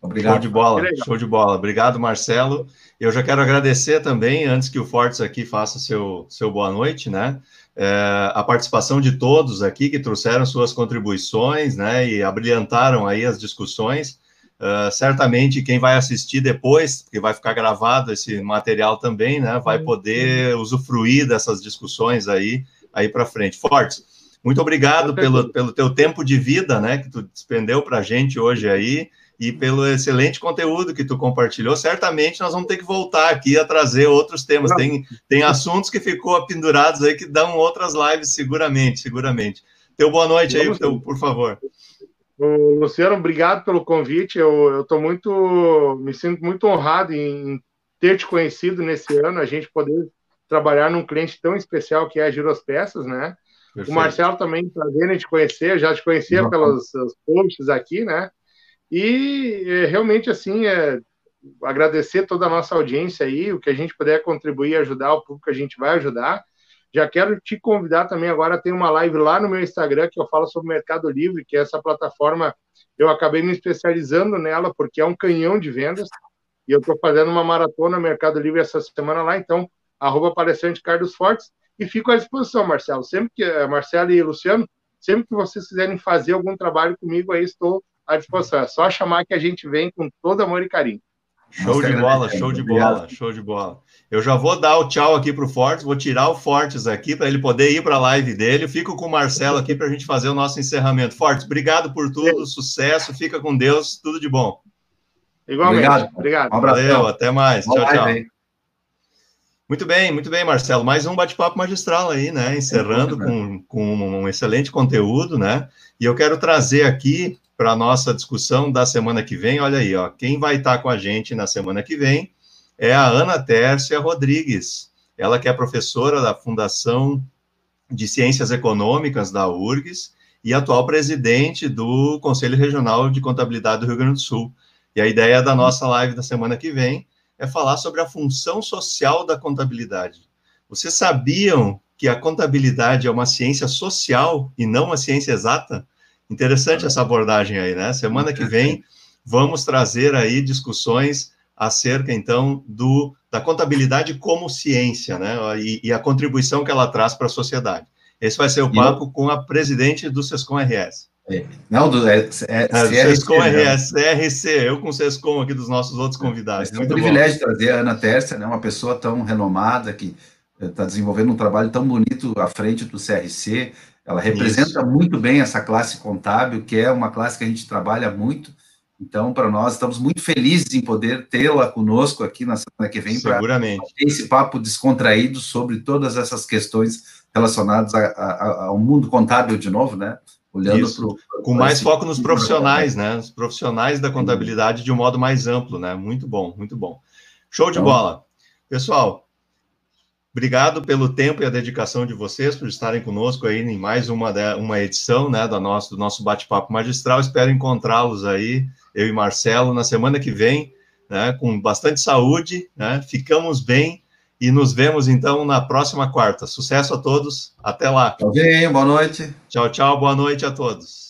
Obrigado. Show de bola, show de bola. Obrigado, Marcelo. Eu já quero agradecer também, antes que o Fortes aqui faça seu, seu boa noite, né? É, a participação de todos aqui que trouxeram suas contribuições, né? E abrilhantaram aí as discussões. Uh, certamente quem vai assistir depois, porque vai ficar gravado esse material também, né? Vai poder usufruir dessas discussões aí, aí para frente. Fortes, muito obrigado pelo, pelo teu tempo de vida, né? Que tu despendeu para a gente hoje aí e pelo excelente conteúdo que tu compartilhou. Certamente nós vamos ter que voltar aqui a trazer outros temas. Tem, tem assuntos que ficou pendurados aí que dão outras lives, seguramente, seguramente. Teu boa noite aí, teu, por favor. Luciano, obrigado pelo convite. Eu estou muito, me sinto muito honrado em ter te conhecido nesse ano, a gente poder trabalhar num cliente tão especial que é a Giros Peças, né? Perfeito. O Marcelo também, prazer em te conhecer, já te conhecia Não. pelos posts aqui, né? E é, realmente, assim, é, agradecer toda a nossa audiência aí, o que a gente puder contribuir ajudar, o público a gente vai ajudar. Já quero te convidar também agora, tem uma live lá no meu Instagram que eu falo sobre o Mercado Livre, que é essa plataforma, eu acabei me especializando nela, porque é um canhão de vendas, e eu estou fazendo uma maratona Mercado Livre essa semana lá, então, arroba palestrante Carlos Fortes, e fico à disposição, Marcelo, sempre que, eh, Marcelo e Luciano, sempre que vocês quiserem fazer algum trabalho comigo, aí estou à disposição. É só chamar que a gente vem com todo amor e carinho. Show de bola, show de bola, show de bola. Eu já vou dar o tchau aqui para o Fortes, vou tirar o Fortes aqui para ele poder ir para a live dele. Eu fico com o Marcelo aqui para a gente fazer o nosso encerramento. Fortes, obrigado por tudo, sucesso, fica com Deus, tudo de bom. Igualmente, obrigado. obrigado. Um Valeu, até mais. tchau, tchau. Muito bem, muito bem, Marcelo. Mais um bate-papo magistral aí, né? Encerrando com, com um excelente conteúdo, né? E eu quero trazer aqui para a nossa discussão da semana que vem. Olha aí, ó, quem vai estar com a gente na semana que vem é a Ana Tércia Rodrigues. Ela que é professora da Fundação de Ciências Econômicas da URGS e atual presidente do Conselho Regional de Contabilidade do Rio Grande do Sul. E a ideia da nossa live da semana que vem é falar sobre a função social da contabilidade. Vocês sabiam que a contabilidade é uma ciência social e não uma ciência exata? Interessante essa abordagem aí, né? Semana que vem vamos trazer aí discussões acerca então do da contabilidade como ciência, né? E, e a contribuição que ela traz para a sociedade. Esse vai ser o papo eu... com a presidente do Sescom RS. É. Não, do, é, é, é, Sescom RS, CRC, eu com o Sescom aqui dos nossos outros convidados. É um privilégio bom. trazer a Ana Tércia, né, uma pessoa tão renomada que está desenvolvendo um trabalho tão bonito à frente do CRC, ela representa Isso. muito bem essa classe contábil, que é uma classe que a gente trabalha muito. Então, para nós, estamos muito felizes em poder tê-la conosco aqui na semana que vem para esse papo descontraído sobre todas essas questões relacionadas a, a, ao mundo contábil de novo, né? Olhando pro, com mais foco nos profissionais, né? Os profissionais da contabilidade de um modo mais amplo, né? Muito bom, muito bom. Show de então, bola. Pessoal, Obrigado pelo tempo e a dedicação de vocês por estarem conosco aí em mais uma, uma edição né, do nosso, do nosso bate-papo magistral. Espero encontrá-los aí, eu e Marcelo, na semana que vem, né, com bastante saúde, né, ficamos bem e nos vemos então na próxima quarta. Sucesso a todos, até lá. Tchau, boa noite. Tchau, tchau, boa noite a todos.